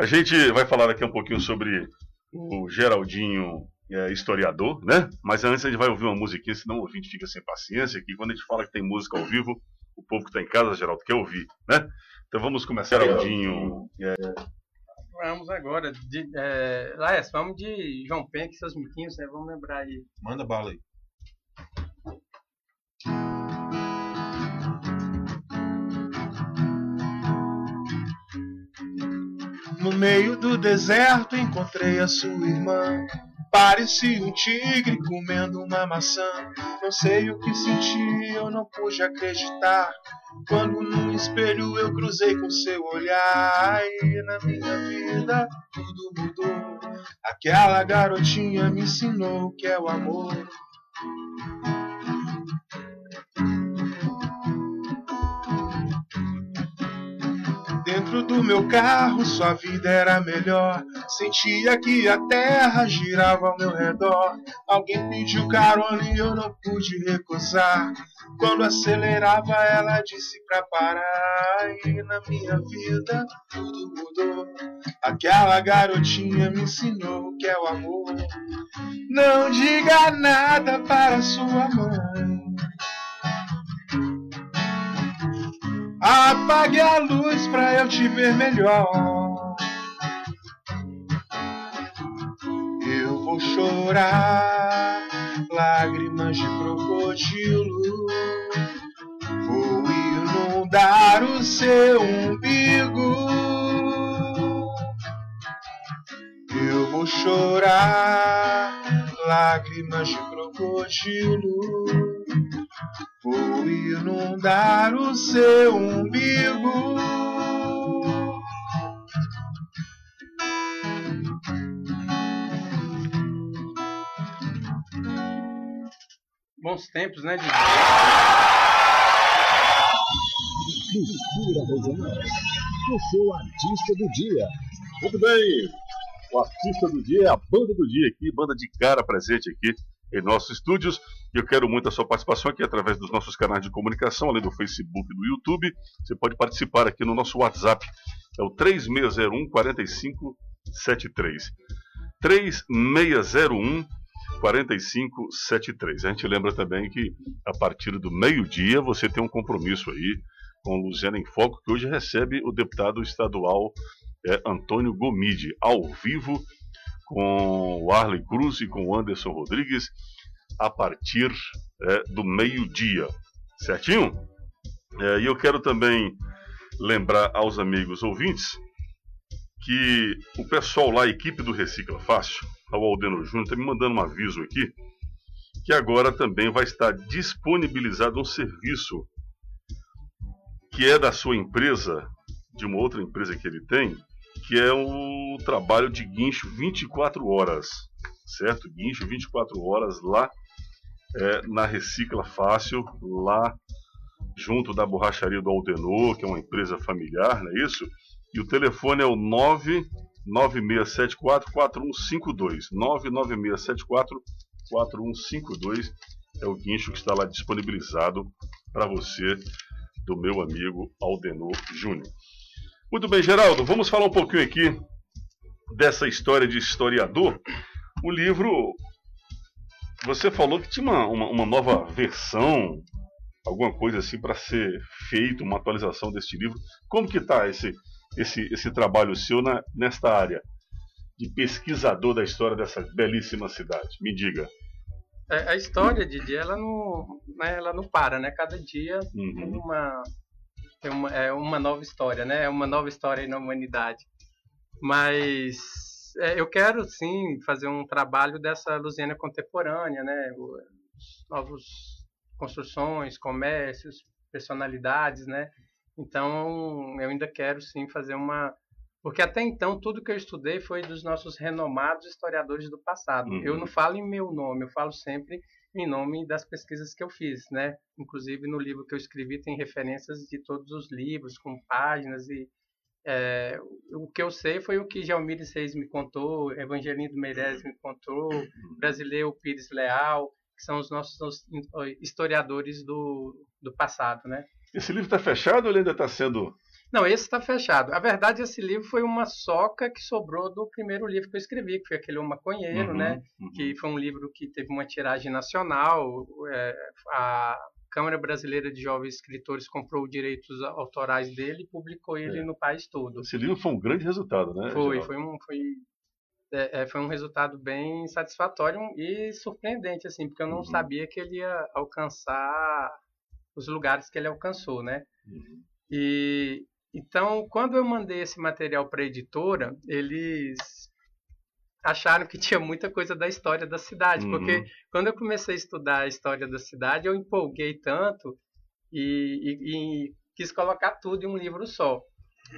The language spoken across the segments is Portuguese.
A gente vai falar aqui um pouquinho sobre o Geraldinho é, historiador, né? Mas antes a gente vai ouvir uma musiquinha, senão o ouvinte fica sem paciência. Que quando a gente fala que tem música ao vivo, o povo que está em casa, Geraldo, quer ouvir, né? Então vamos começar, Geraldinho. É... Vamos agora. De, é, Laes, vamos de João Penha, que seus miquinhos, né? Vamos lembrar aí. Manda bala aí. Meio do deserto encontrei a sua irmã. Parecia um tigre comendo uma maçã. Não sei o que senti, eu não pude acreditar. Quando no espelho eu cruzei com seu olhar. E na minha vida tudo mudou. Aquela garotinha me ensinou que é o amor. Dentro do meu carro, sua vida era melhor. Sentia que a terra girava ao meu redor. Alguém pediu carona e eu não pude recusar. Quando acelerava, ela disse pra parar. E na minha vida tudo mudou. Aquela garotinha me ensinou o que é o amor. Não diga nada para sua mãe. Apague a luz pra eu te ver melhor. Eu vou chorar lágrimas de crocodilo. Vou inundar o seu umbigo. Eu vou chorar lágrimas de crocodilo. Vou inundar o seu umbigo. Bons tempos, né, Didi? Mistura regional. O seu artista do dia. Muito bem. O artista do dia é a banda do dia aqui, banda de cara presente aqui em nossos estúdios. Eu quero muito a sua participação aqui através dos nossos canais de comunicação, além do Facebook e do YouTube. Você pode participar aqui no nosso WhatsApp. É o 3601 4573. 3601 4573. A gente lembra também que a partir do meio-dia você tem um compromisso aí com Luziana em Foco, que hoje recebe o deputado estadual é, Antônio Gomide, ao vivo com o Arley Cruz e com o Anderson Rodrigues a partir é, do meio-dia. Certinho? É, e eu quero também lembrar aos amigos ouvintes que o pessoal lá, a equipe do Recicla Fácil, o Aldeno Júnior, está me mandando um aviso aqui que agora também vai estar disponibilizado um serviço que é da sua empresa, de uma outra empresa que ele tem, que é o trabalho de guincho 24 horas, certo? Guincho 24 horas lá é, na Recicla Fácil, lá junto da borracharia do Aldenor, que é uma empresa familiar, não é isso? E o telefone é o 99674-4152. 99674-4152 é o guincho que está lá disponibilizado para você, do meu amigo Aldenor Júnior. Muito bem, Geraldo, vamos falar um pouquinho aqui dessa história de historiador. O livro, você falou que tinha uma, uma, uma nova versão, alguma coisa assim para ser feito, uma atualização deste livro. Como que está esse, esse, esse trabalho seu na, nesta área de pesquisador da história dessa belíssima cidade? Me diga. É, a história, Didi, ela não, né, ela não para, né? Cada dia uhum. uma é uma, é uma nova história, né? É uma nova história na humanidade. Mas eu quero sim fazer um trabalho dessa Lusiana contemporânea, né? Novos construções, comércios, personalidades, né? Então eu ainda quero sim fazer uma porque até então tudo que eu estudei foi dos nossos renomados historiadores do passado. Uhum. Eu não falo em meu nome, eu falo sempre em nome das pesquisas que eu fiz, né? Inclusive no livro que eu escrevi tem referências de todos os livros com páginas e é, o que eu sei foi o que Jalmir Seis me contou, Evangelino Meirelles me contou, Brasileiro Pires Leal, que são os nossos historiadores do, do passado, né? Esse livro está fechado ou ele ainda está sendo Não, esse está fechado. A verdade, esse livro foi uma soca que sobrou do primeiro livro que eu escrevi, que foi aquele O Maconheiro, uhum, né? Uhum. Que foi um livro que teve uma tiragem nacional. É, a Câmara Brasileira de Jovens Escritores comprou direitos autorais dele e publicou ele é. no país todo. Esse livro foi um grande resultado, né? Foi, foi um, foi, é, é, foi um resultado bem satisfatório e surpreendente, assim, porque eu não uhum. sabia que ele ia alcançar os lugares que ele alcançou, né? Uhum. E então, quando eu mandei esse material para a editora, eles acharam que tinha muita coisa da história da cidade, uhum. porque quando eu comecei a estudar a história da cidade, eu empolguei tanto e, e, e quis colocar tudo em um livro só.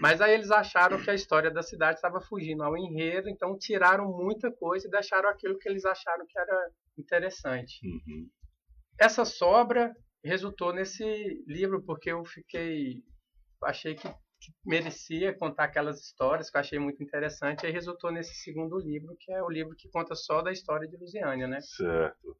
Mas aí eles acharam que a história da cidade estava fugindo ao enredo, então tiraram muita coisa e deixaram aquilo que eles acharam que era interessante. Uhum. Essa sobra resultou nesse livro porque eu fiquei achei que, que, merecia contar aquelas histórias que eu achei muito interessante, e aí resultou nesse segundo livro, que é o livro que conta só da história de Lusiânia, né? Certo.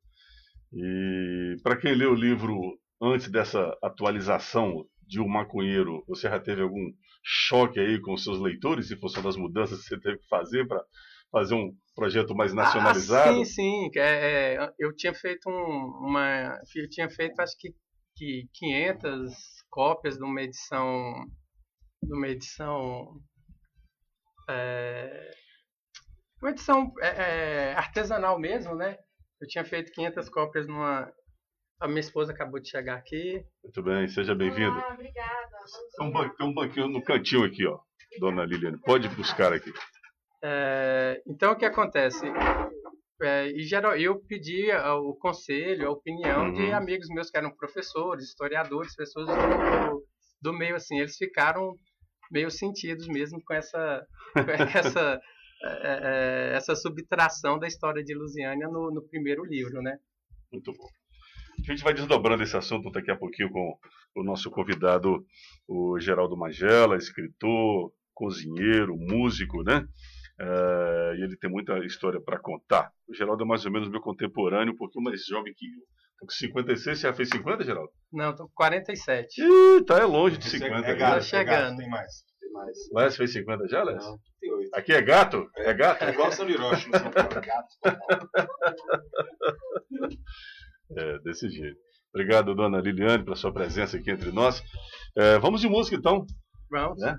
E para quem leu o livro antes dessa atualização de O Maconheiro, você já teve algum choque aí com os seus leitores em função das mudanças que você teve que fazer para fazer um projeto mais nacionalizado? Ah, sim, sim. É, é, eu tinha feito um, uma, eu tinha feito acho que, que 500 cópias de uma edição de uma edição é, uma edição é, é, artesanal mesmo, né? Eu tinha feito 500 cópias numa a minha esposa acabou de chegar aqui. Muito bem, seja bem-vindo. Ah, obrigada. Tem um, tem um banquinho no cantinho aqui, ó, dona Liliane. Pode buscar aqui. É, então, o que acontece? É, e geral, eu pedi o conselho, a opinião uhum. de amigos meus que eram professores, historiadores, pessoas do, do meio assim. Eles ficaram meio sentidos mesmo com essa, com essa, é, é, essa subtração da história de Lusiânia no, no primeiro livro, né? Muito bom. A gente vai desdobrando esse assunto daqui a pouquinho com o nosso convidado, o Geraldo Magela, escritor, cozinheiro, músico, né? Uh, e ele tem muita história para contar. O Geraldo é mais ou menos meu contemporâneo, um pouquinho mais jovem que eu. Tô com 56, você já fez 50, Geraldo? Não, tô com 47. Ih, tá é longe de 50. É, é gato, tá chegando. É gato, tem mais. Tem mais. Léo, fez 50 já, Léo? Não, tem 8. Aqui é gato? É, é gato? É igual São no São Paulo. Gato. é, desse jeito. Obrigado, dona Liliane, pela sua presença aqui entre nós. É, vamos de música, então. Vamos. Né?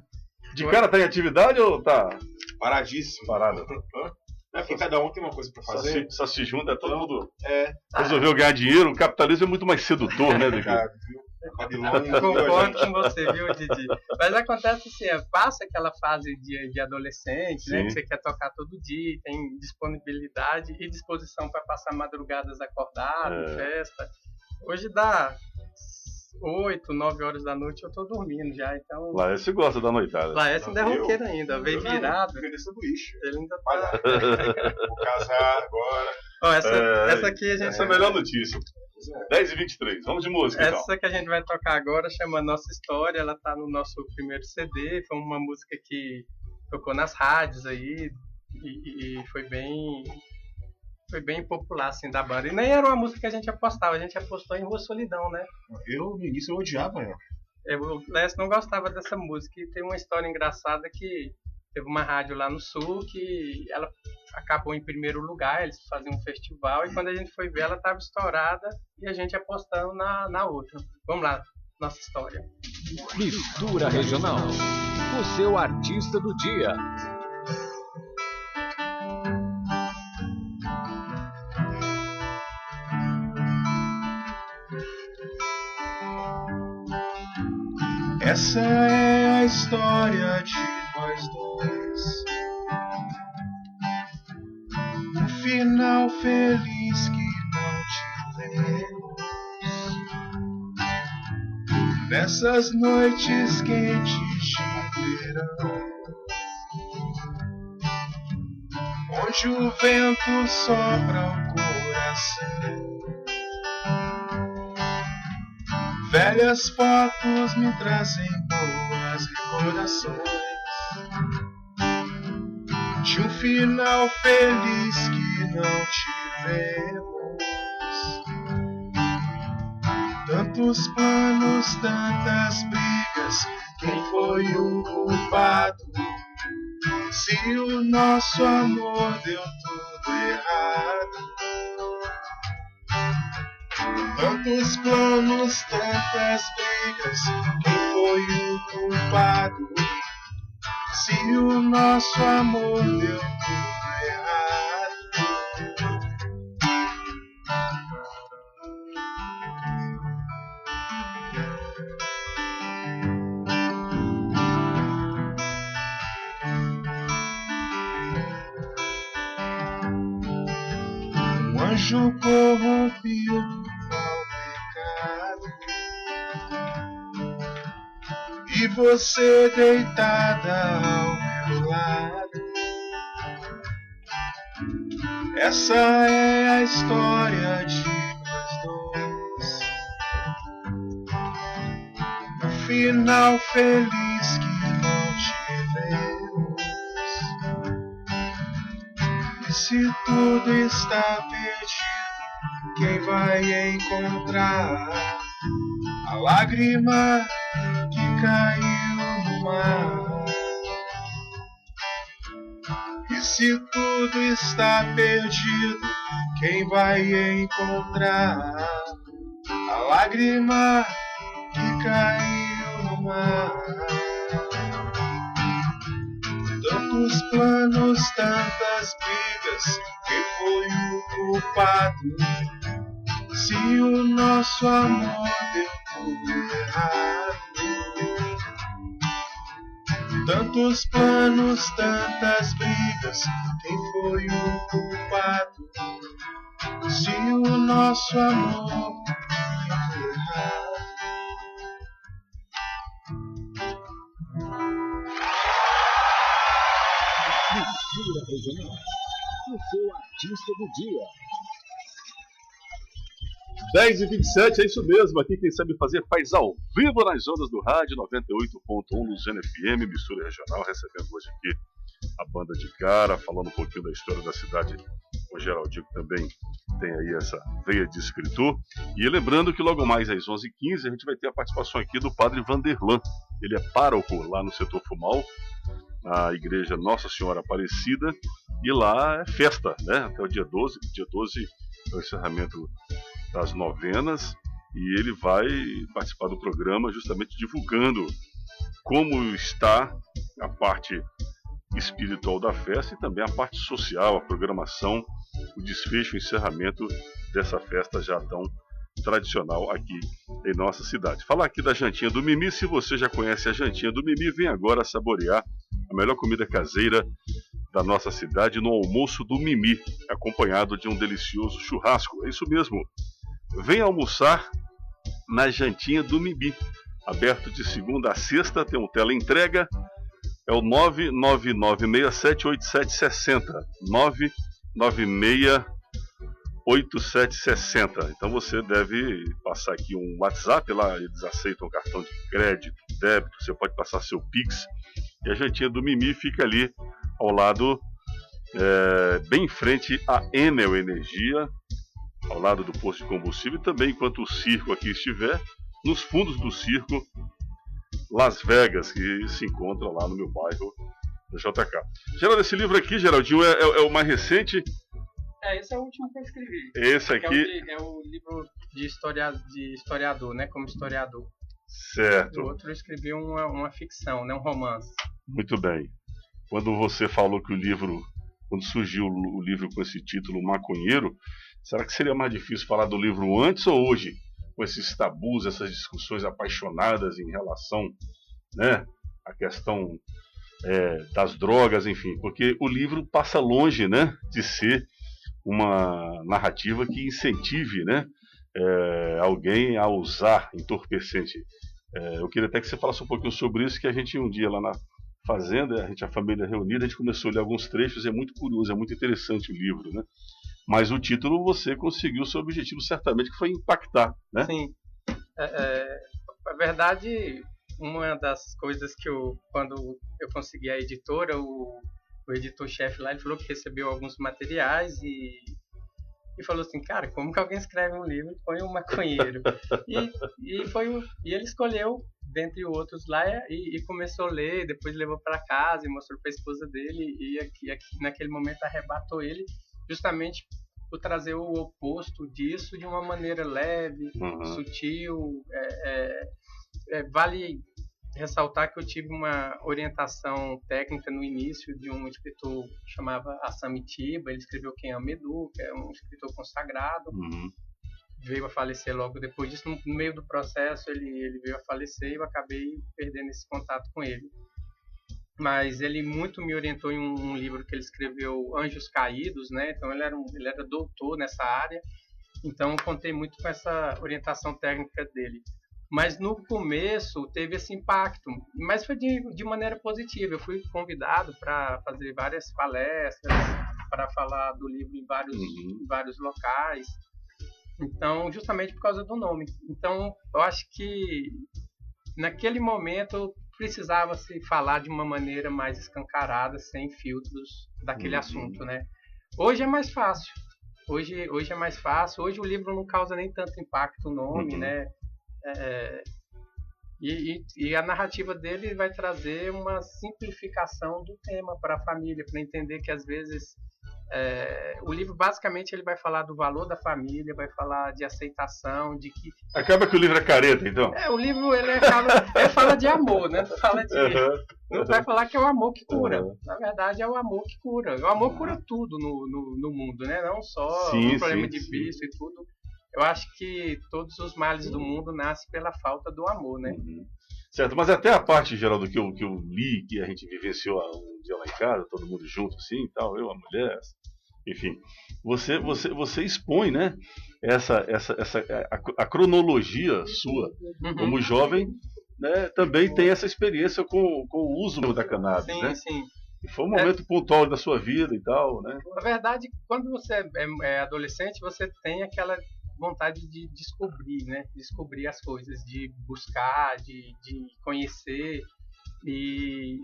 De cara tá em atividade ou tá paradíssimo? Parado. É porque cada um tem uma coisa para fazer. Só se, só se junta, todo mundo é. resolveu ganhar dinheiro. O capitalismo é muito mais sedutor, né, do Concordo com você, viu, Didi? Mas acontece assim, é, passa aquela fase de, de adolescente, né? Que você quer tocar todo dia, tem disponibilidade e disposição para passar madrugadas acordado, é. festa. Hoje dá 8, 9 horas da noite eu tô dormindo já, então... Laércio gosta da noitada. Laércio ainda é roqueiro ainda, veio virado. Ele Ele ainda tá... Vou casar agora. Ó, essa, é, essa aqui a gente... Essa é a melhor notícia. 10 e 23, vamos de música Essa então. que a gente vai tocar agora chama Nossa História, ela tá no nosso primeiro CD, foi uma música que tocou nas rádios aí e, e foi bem foi bem popular, assim, da banda. E nem era uma música que a gente apostava, a gente apostou em Rua Solidão, né? Eu, no início, eu odiava ela. Eu, o Lécio não gostava dessa música e tem uma história engraçada que teve uma rádio lá no sul que ela acabou em primeiro lugar, eles faziam um festival e quando a gente foi ver ela estava estourada e a gente apostando na, na outra. Vamos lá, nossa história. Mistura Regional, o seu artista do dia. Essa é a história de nós dois. Um final feliz que não tivemos. Nessas noites quentes de verão. Onde o vento sopra o coração. Velhas fotos me trazem boas recordações de um final feliz que não tivemos. Tantos planos, tantas brigas quem foi o culpado. Se o nosso amor deu tudo errado. Tantos planos, tantas brigas, quem foi o culpado? Se o nosso amor deu tudo errado. Um anjo corrompido você deitada ao meu lado. Essa é a história de nós dois. Um final feliz que não tivemos. E se tudo está perdido, quem vai encontrar a lágrima? caiu no se tudo está perdido, quem vai encontrar a lágrima que caiu no mar? Tantos planos, tantas brigas, quem foi o culpado? Se o nosso amor deu tudo errado. Tantos planos, tantas brigas, quem foi o culpado? Se o nosso amor. Mistura Regional, o seu artista do dia. 10 e 27 é isso mesmo. Aqui quem sabe fazer faz ao vivo nas ondas do rádio 98.1 Luziana FM, mistura regional, recebendo hoje aqui a banda de cara, falando um pouquinho da história da cidade. O Geraldinho também tem aí essa veia de escritor. E lembrando que logo mais às 11h15 a gente vai ter a participação aqui do Padre Vanderlan. Ele é pároco lá no setor Fumal, na igreja Nossa Senhora Aparecida. E lá é festa, né? Até o dia 12. Dia 12 é o encerramento das novenas e ele vai participar do programa justamente divulgando como está a parte espiritual da festa e também a parte social, a programação, o desfecho, o encerramento dessa festa já tão tradicional aqui em nossa cidade. Falar aqui da jantinha do Mimi, se você já conhece a jantinha do Mimi, vem agora saborear a melhor comida caseira da nossa cidade no almoço do Mimi, acompanhado de um delicioso churrasco. É isso mesmo. Vem almoçar na jantinha do Mibi. Aberto de segunda a sexta, tem um tela entrega. É o 999678760. 9968760. Então você deve passar aqui um WhatsApp lá, eles aceitam cartão de crédito, débito, você pode passar seu Pix. E a jantinha do Mimi fica ali ao lado, é, bem em frente à Enel Energia, ao lado do posto de combustível, e também enquanto o circo aqui estiver, nos fundos do circo Las Vegas, que se encontra lá no meu bairro do JK. Geraldo, esse livro aqui, Geraldinho, é, é, é, o mais recente? É, esse é o último que eu escrevi. Esse aqui. É o, de, é o livro de, historia, de historiador, né? Como historiador. Certo. O outro eu escrevi uma, uma ficção, né? Um romance. Muito bem. Quando você falou que o livro, quando surgiu o livro com esse título, Maconheiro, Será que seria mais difícil falar do livro antes ou hoje? Com esses tabus, essas discussões apaixonadas em relação né, à questão é, das drogas, enfim. Porque o livro passa longe né, de ser uma narrativa que incentive né, é, alguém a usar entorpecente. É, eu queria até que você falasse um pouquinho sobre isso, que a gente um dia lá na fazenda, a gente a família reunida, a gente começou a ler alguns trechos, é muito curioso, é muito interessante o livro, né? Mas o título você conseguiu seu objetivo certamente, que foi impactar, né? Sim. É, é, a verdade, uma das coisas que eu, quando eu consegui a editora, o, o editor-chefe lá, ele falou que recebeu alguns materiais e, e falou assim, cara, como que alguém escreve um livro e põe um maconheiro? e, e, foi, e ele escolheu dentre outros lá, e, e começou a ler, depois levou para casa e mostrou para a esposa dele, e aqui, aqui, naquele momento arrebatou ele, justamente por trazer o oposto disso de uma maneira leve, uhum. sutil. É, é, é, vale ressaltar que eu tive uma orientação técnica no início de um escritor que chamava Assami Tiba, ele escreveu Quem Ama Edu, que é um escritor consagrado. Uhum veio a falecer logo depois disso. No meio do processo, ele, ele veio a falecer e eu acabei perdendo esse contato com ele. Mas ele muito me orientou em um, um livro que ele escreveu, Anjos Caídos, né? Então ele era, um, ele era doutor nessa área. Então eu contei muito com essa orientação técnica dele. Mas no começo teve esse impacto, mas foi de, de maneira positiva. Eu fui convidado para fazer várias palestras, para falar do livro em vários, uhum. em vários locais. Então, justamente por causa do nome. Então, eu acho que naquele momento precisava se falar de uma maneira mais escancarada, sem filtros daquele uhum. assunto, né? Hoje é mais fácil. Hoje, hoje é mais fácil. Hoje o livro não causa nem tanto impacto o nome, uhum. né? É, e, e, e, a narrativa dele vai trazer uma simplificação do tema para a família, para entender que às vezes é, o livro basicamente ele vai falar do valor da família, vai falar de aceitação, de que acaba que o livro é careta, então. É, o livro ele, é, fala, ele fala de amor, né? Fala de uhum. não vai falar que é o amor que cura. Uhum. Na verdade é o amor que cura. O amor cura tudo no, no, no mundo, né? Não só sim, o problema sim, de vício e tudo. Eu acho que todos os males do mundo nascem pela falta do amor, né? Uhum. Certo, mas até a parte, Geraldo, que eu, que eu li, que a gente vivenciou um dia lá em casa, todo mundo junto assim e tal, eu, a mulher, enfim, você, você, você expõe, né, essa, essa, essa, a, a cronologia sua uhum. como jovem, né, também tem essa experiência com, com o uso da cannabis, sim, né? Sim. E foi um momento é, pontual da sua vida e tal, né? Na verdade, quando você é, é adolescente, você tem aquela vontade de descobrir, né? Descobrir as coisas, de buscar, de, de conhecer. E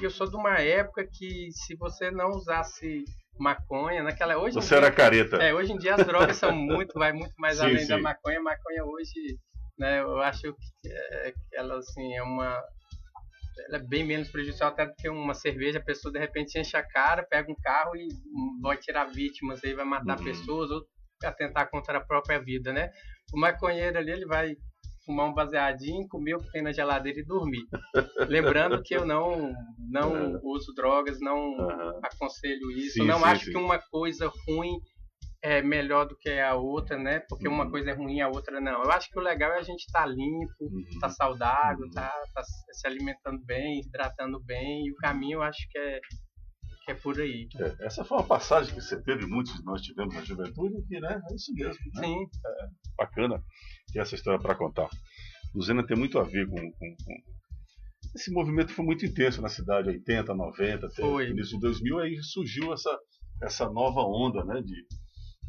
eu sou de uma época que se você não usasse maconha, naquela hoje Você dia, era careta. É, hoje em dia as drogas são muito, vai muito mais sim, além sim. da maconha. Maconha hoje, né, eu acho que, é, que ela assim é uma ela é bem menos prejudicial até do que uma cerveja. A pessoa de repente enche a cara, pega um carro e vai tirar vítimas, aí vai matar uhum. pessoas ou atentar contra a própria vida, né? O maconheiro ali ele vai fumar um baseadinho, comer o que tem na geladeira e dormir. Lembrando que eu não não uhum. uso drogas, não uhum. aconselho isso, sim, não sim, acho sim. que uma coisa ruim é melhor do que a outra, né? Porque uhum. uma coisa é ruim, a outra não. Eu acho que o legal é a gente estar tá limpo, estar tá uhum. saudável, uhum. tá, tá se alimentando bem, hidratando bem, e o caminho eu acho que é é por aí. É, essa foi uma passagem que você teve, muitos de nós tivemos na juventude, que né, é isso mesmo. Né? Sim. É bacana ter essa história para contar. Luzena tem muito a ver com, com, com, Esse movimento foi muito intenso na cidade, 80, 90, até o início de 2000, aí surgiu essa, essa nova onda né, de,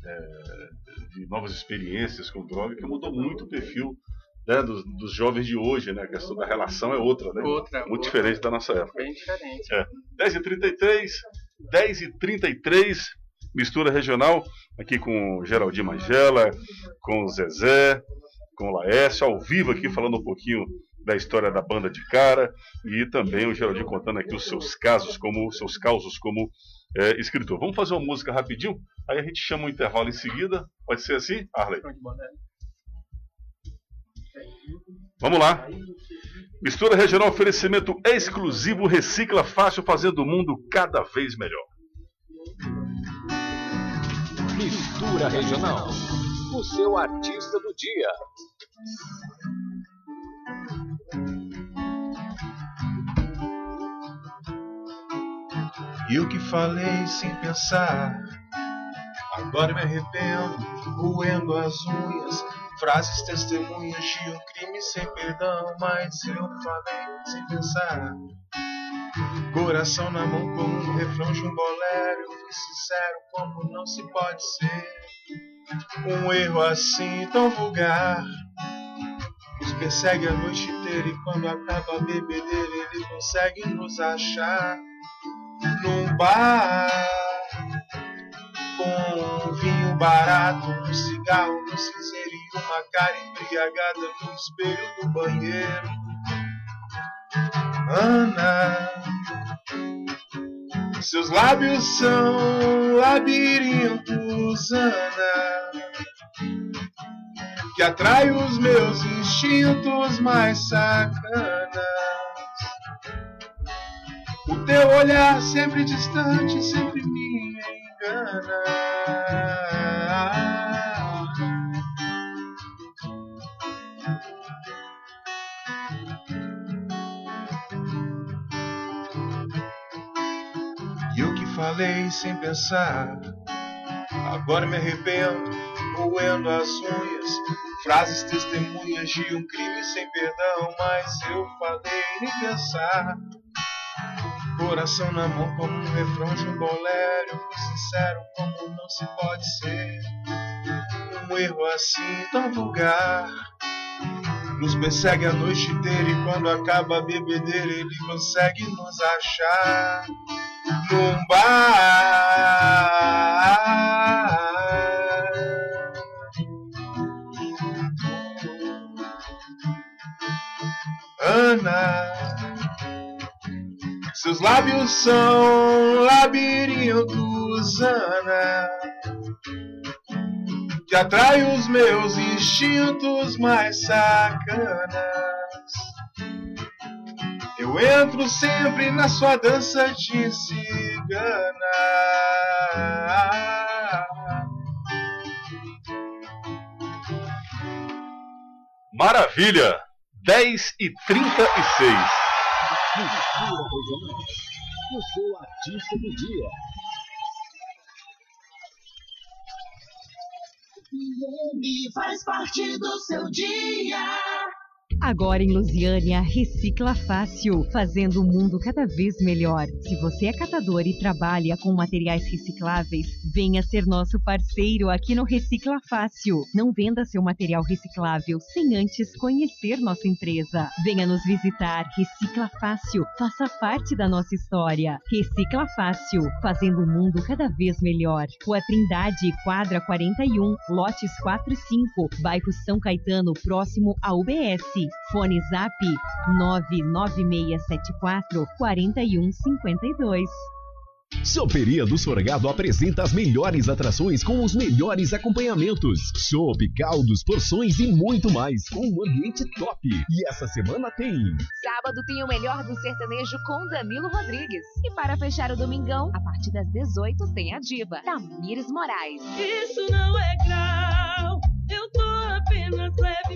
é, de novas experiências com droga, que mudou muito o perfil né, dos, dos, jovens de hoje, né? A questão da relação é outra, né? Outra, Muito outra, diferente da nossa época. Bem diferente. É. 10h33, 10h33, mistura regional, aqui com Geraldinho Magela, com o Zezé, com o Laércio, ao vivo aqui falando um pouquinho da história da banda de cara e também o Geraldinho contando aqui os seus casos, como os seus causos como é, escritor. Vamos fazer uma música rapidinho, aí a gente chama um intervalo em seguida. Pode ser assim, Arley? Vamos lá. Mistura regional oferecimento exclusivo Recicla Fácil, fazendo o mundo cada vez melhor. Mistura regional. O seu artista do dia. E o que falei sem pensar. Agora me arrependo, roendo as unhas Frases testemunhas de um crime sem perdão, mas eu falei sem pensar. Coração na mão com um refrão de um bolero, eu fui sincero como não se pode ser. Um erro assim tão vulgar nos persegue a noite inteira e quando acaba a bebedeira ele consegue nos achar num bar com um vinho barato, um cigarro no cinzeiro uma cara embriagada no espelho do banheiro. Ana, seus lábios são labirintos, Ana, que atrai os meus instintos mais sacanas. O teu olhar sempre distante, sempre me engana. Falei sem pensar. Agora me arrependo, moendo as unhas. Frases testemunhas de um crime sem perdão, mas eu falei nem pensar. Coração na mão como um refrão de um bolero. Sincero como não se pode ser. Um erro assim tão vulgar. Nos persegue a noite inteira e quando acaba a bebedeira ele consegue nos achar num. Ana, seus lábios são labirintos, Ana, que atrai os meus instintos mais sacanas. Eu entro sempre na sua dança de cigana. Maravilha! 10 e 36. O seu artista do dia. E faz parte do seu dia. Agora em Lusiânia, recicla fácil, fazendo o mundo cada vez melhor. Se você é catador e trabalha com materiais recicláveis, venha ser nosso parceiro aqui no Recicla Fácil. Não venda seu material reciclável sem antes conhecer nossa empresa. Venha nos visitar, Recicla Fácil, faça parte da nossa história. Recicla Fácil, fazendo o mundo cada vez melhor. Rua Trindade, quadra 41, lotes 4 e 5, bairro São Caetano, próximo à UBS. Fone Zap 99674 4152. Soperia do Sorgado apresenta as melhores atrações com os melhores acompanhamentos. Chopp, caldos, porções e muito mais, com um ambiente top. E essa semana tem. Sábado tem o melhor do sertanejo com Danilo Rodrigues. E para fechar o domingão, a partir das 18 tem a diva, Tamires Moraes. Isso não é grau, eu tô apenas levemente.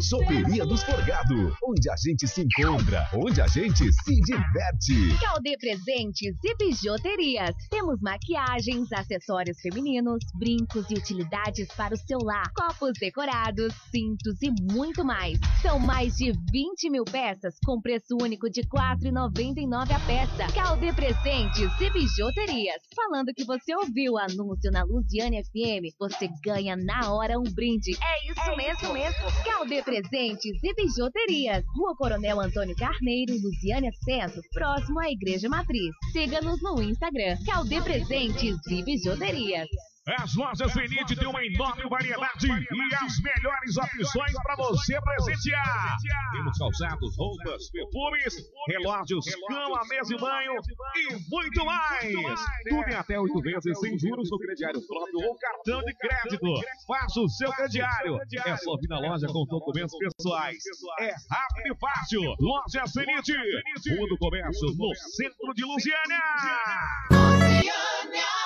Soperia dos Forgado, onde a gente se encontra, onde a gente se diverte. Calde Presentes e Bijuterias. Temos maquiagens, acessórios femininos, brincos e utilidades para o seu lar, copos decorados, cintos e muito mais. São mais de 20 mil peças com preço único de R$ 4,99 a peça. Calde Presentes e Bijuterias. Falando que você ouviu o anúncio na Luziane FM, você ganha na hora um brinde. É isso é mesmo, isso mesmo. Calde Presentes e Bijuterias. Rua Coronel Antônio Carneiro, Luziânia Centro, próximo à Igreja Matriz. Siga-nos no Instagram. Calde Presentes e Bijuterias. As lojas Zenit têm uma enorme variedade e as melhores opções para você presentear. Temos calçados, roupas, perfumes, relógios, cama, mesa e banho e muito mais. Tudo em até oito vezes sem juros no crediário próprio ou cartão de crédito. Faça o seu crediário. É só vir na loja com documentos pessoais. É rápido e fácil. Loja Zenit. Rua do Comércio, no centro de Lusiânia. Lusiânia.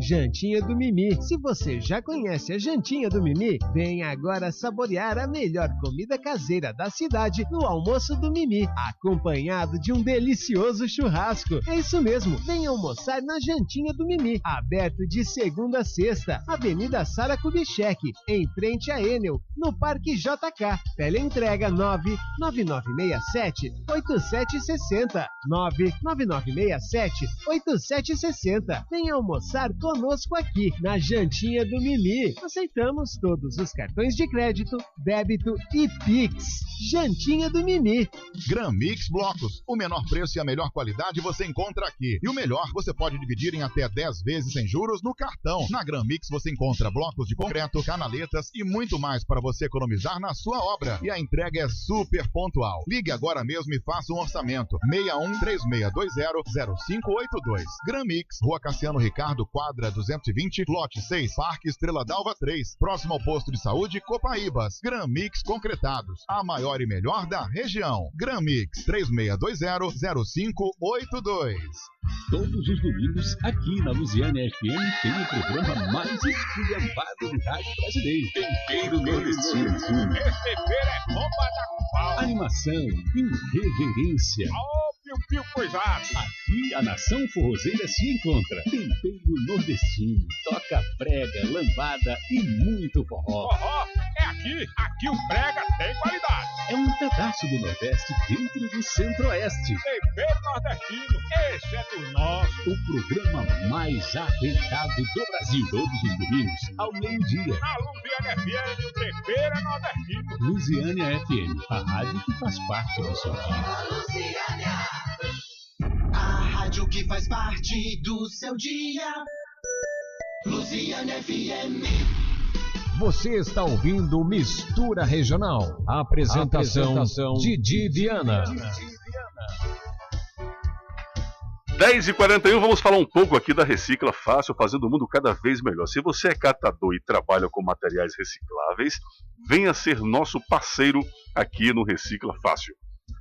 Jantinha do Mimi. Se você já conhece a Jantinha do Mimi, venha agora saborear a melhor comida caseira da cidade no almoço do Mimi, acompanhado de um delicioso churrasco. É isso mesmo, venha almoçar na Jantinha do Mimi, aberto de segunda a sexta, Avenida Sara Kubitschek, em frente a Enel, no Parque JK. Teleentrega 99967 8760 99967 8760. Venha almoçar conosco conosco aqui na Jantinha do Mimi. Aceitamos todos os cartões de crédito, débito e Pix. Jantinha do Mimi. Gran Mix Blocos. O menor preço e a melhor qualidade você encontra aqui. E o melhor, você pode dividir em até 10 vezes sem juros no cartão. Na Gran Mix você encontra blocos de concreto, canaletas e muito mais para você economizar na sua obra. E a entrega é super pontual. Ligue agora mesmo e faça um orçamento. 61 3620 0582. Gran Mix, Rua Cassiano Ricardo, quadra 220, lote 6, Parque Estrela d'Alva 3, próximo ao posto de saúde Copaíbas. Gran Mix Concretados, a maior e melhor da região. Gran Mix 3620 0582. Todos os domingos, aqui na Luziana FM, tem o programa mais esculhambado do rádio brasileiro. Tempero Nordestino. Receber é bomba da pau. Animação, irreverência. Piu, coisado. Aqui a nação forrozeira se encontra. Tempero nordestino, toca prega, lambada e muito forró. Forró aqui. Aqui o prega tem qualidade. É um pedaço do Nordeste dentro do Centro-Oeste. Tempero nordestino, esse é do nosso. O programa mais arretado do Brasil. Todos os domingos, ao meio-dia. Na Luziana FM, o tempero é nordestino. Luziânia FM, a rádio que faz parte do seu dia. A rádio que faz parte do seu dia. Luziana FM. Você está ouvindo Mistura Regional. Apresentação, Apresentação, Didi Viana. 10 e 41 vamos falar um pouco aqui da Recicla Fácil, fazendo o mundo cada vez melhor. Se você é catador e trabalha com materiais recicláveis, venha ser nosso parceiro aqui no Recicla Fácil.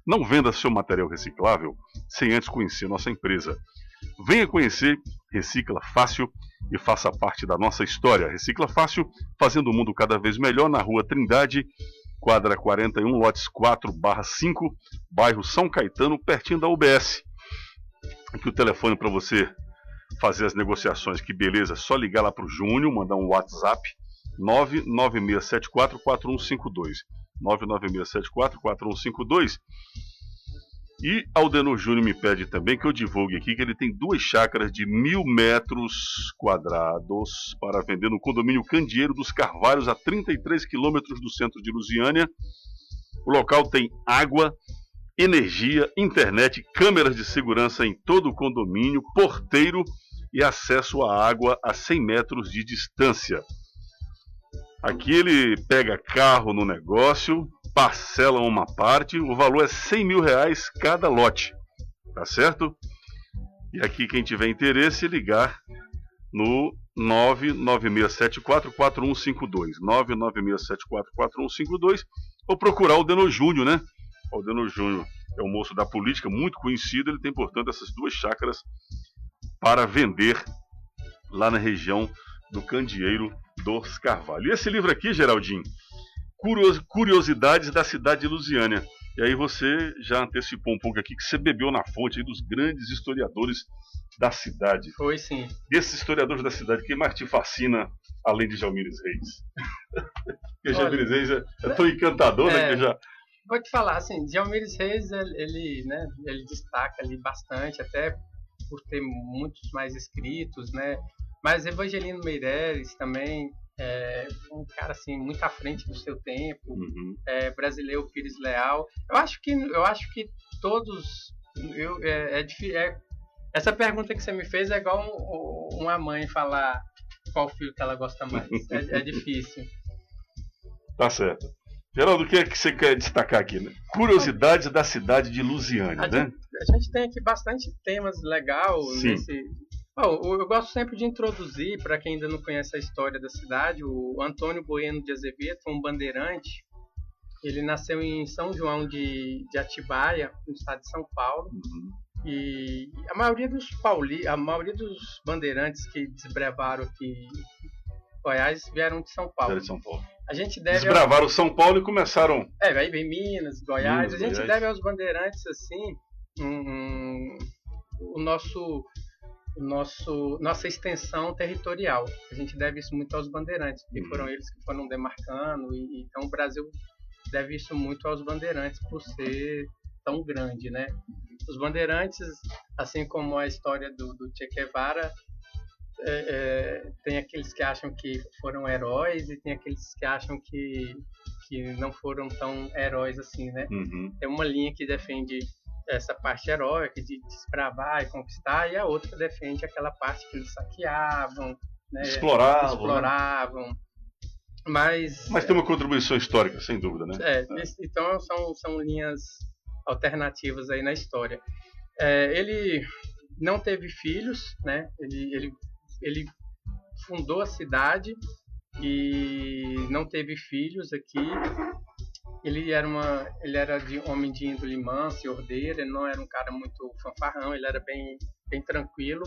Não venda seu material reciclável sem antes conhecer nossa empresa. Venha conhecer Recicla Fácil e faça parte da nossa história. Recicla Fácil, fazendo o mundo cada vez melhor na rua Trindade, quadra 41, lotes 4 5, bairro São Caetano, pertinho da UBS. Aqui o telefone para você fazer as negociações, que beleza, é só ligar lá para o Júnior, mandar um WhatsApp 996744152. 996744152. E Aldenor Júnior me pede também que eu divulgue aqui que ele tem duas chácaras de mil metros quadrados para vender no condomínio Candeeiro dos Carvalhos, a 33 quilômetros do centro de Lusiânia. O local tem água, energia, internet, câmeras de segurança em todo o condomínio, porteiro e acesso à água a 100 metros de distância. Aqui ele pega carro no negócio, parcela uma parte, o valor é 100 mil reais cada lote, tá certo? E aqui quem tiver interesse, ligar no 996744152, 996744152, ou procurar o Deno Júnior, né? O Deno Júnior é um moço da política muito conhecido, ele tem, portanto, essas duas chácaras para vender lá na região do Candeeiro dos Carvalho. E esse livro aqui, Geraldinho, Curiosidades da Cidade de Lusiânia. E aí você já antecipou um pouco aqui que você bebeu na fonte dos grandes historiadores da cidade. Foi sim. Desses historiadores da cidade, quem mais te fascina além de Jalmires Reis? Porque Jalmires Reis é, é tão encantador, né? é. Que já... Vou te falar, assim, Jalmires Reis, ele, né, ele destaca ali bastante, até por ter muitos mais escritos, né? Mas Evangelino Meireles também é um cara assim muito à frente do seu tempo. Uhum. É, brasileiro Pires Leal. Eu acho que eu acho que todos eu, é, é é- essa pergunta que você me fez é igual um- um- uma mãe falar qual filho que ela gosta mais. É, é difícil. Tá certo. Geraldo, o que é que você quer destacar aqui? Né? Curiosidades da cidade de Lusiânia, A né? gente, a gente tem aqui bastante temas legais nesse. Bom, eu gosto sempre de introduzir, para quem ainda não conhece a história da cidade, o Antônio Bueno de Azevedo um bandeirante. Ele nasceu em São João de, de Atibaia, no estado de São Paulo. Uhum. E a maioria dos pauli, a maioria dos bandeirantes que desbrevaram aqui em Goiás vieram de São Paulo. De São Paulo. A gente deve Desbravaram São Paulo e começaram. é, aí vem Minas, Goiás. Minas, a gente Goiás. deve aos bandeirantes assim um- um- o nosso nosso nossa extensão territorial. A gente deve isso muito aos bandeirantes, porque Uhum. foram eles que foram demarcando e então o Brasil deve isso muito aos bandeirantes por ser tão grande, né? Os bandeirantes, assim como a história do, do Che Guevara, é, é, tem aqueles que acham que foram heróis e tem aqueles que acham que, que não foram tão heróis assim, né? Uhum. Tem uma linha que defende essa parte heróica de desbravar e conquistar e a outra defende aquela parte que eles saqueavam, né? Exploravam, exploravam. Mas, Mas tem uma contribuição histórica, sem dúvida, né? é, esse- então são, são linhas alternativas aí na história. É, ele não teve filhos, né? Ele, ele, ele fundou a cidade e não teve filhos aqui. Ele era uma, ele era de homem de índole mansa e ordeira. Ele não era um cara muito fanfarrão. Ele era bem, bem tranquilo.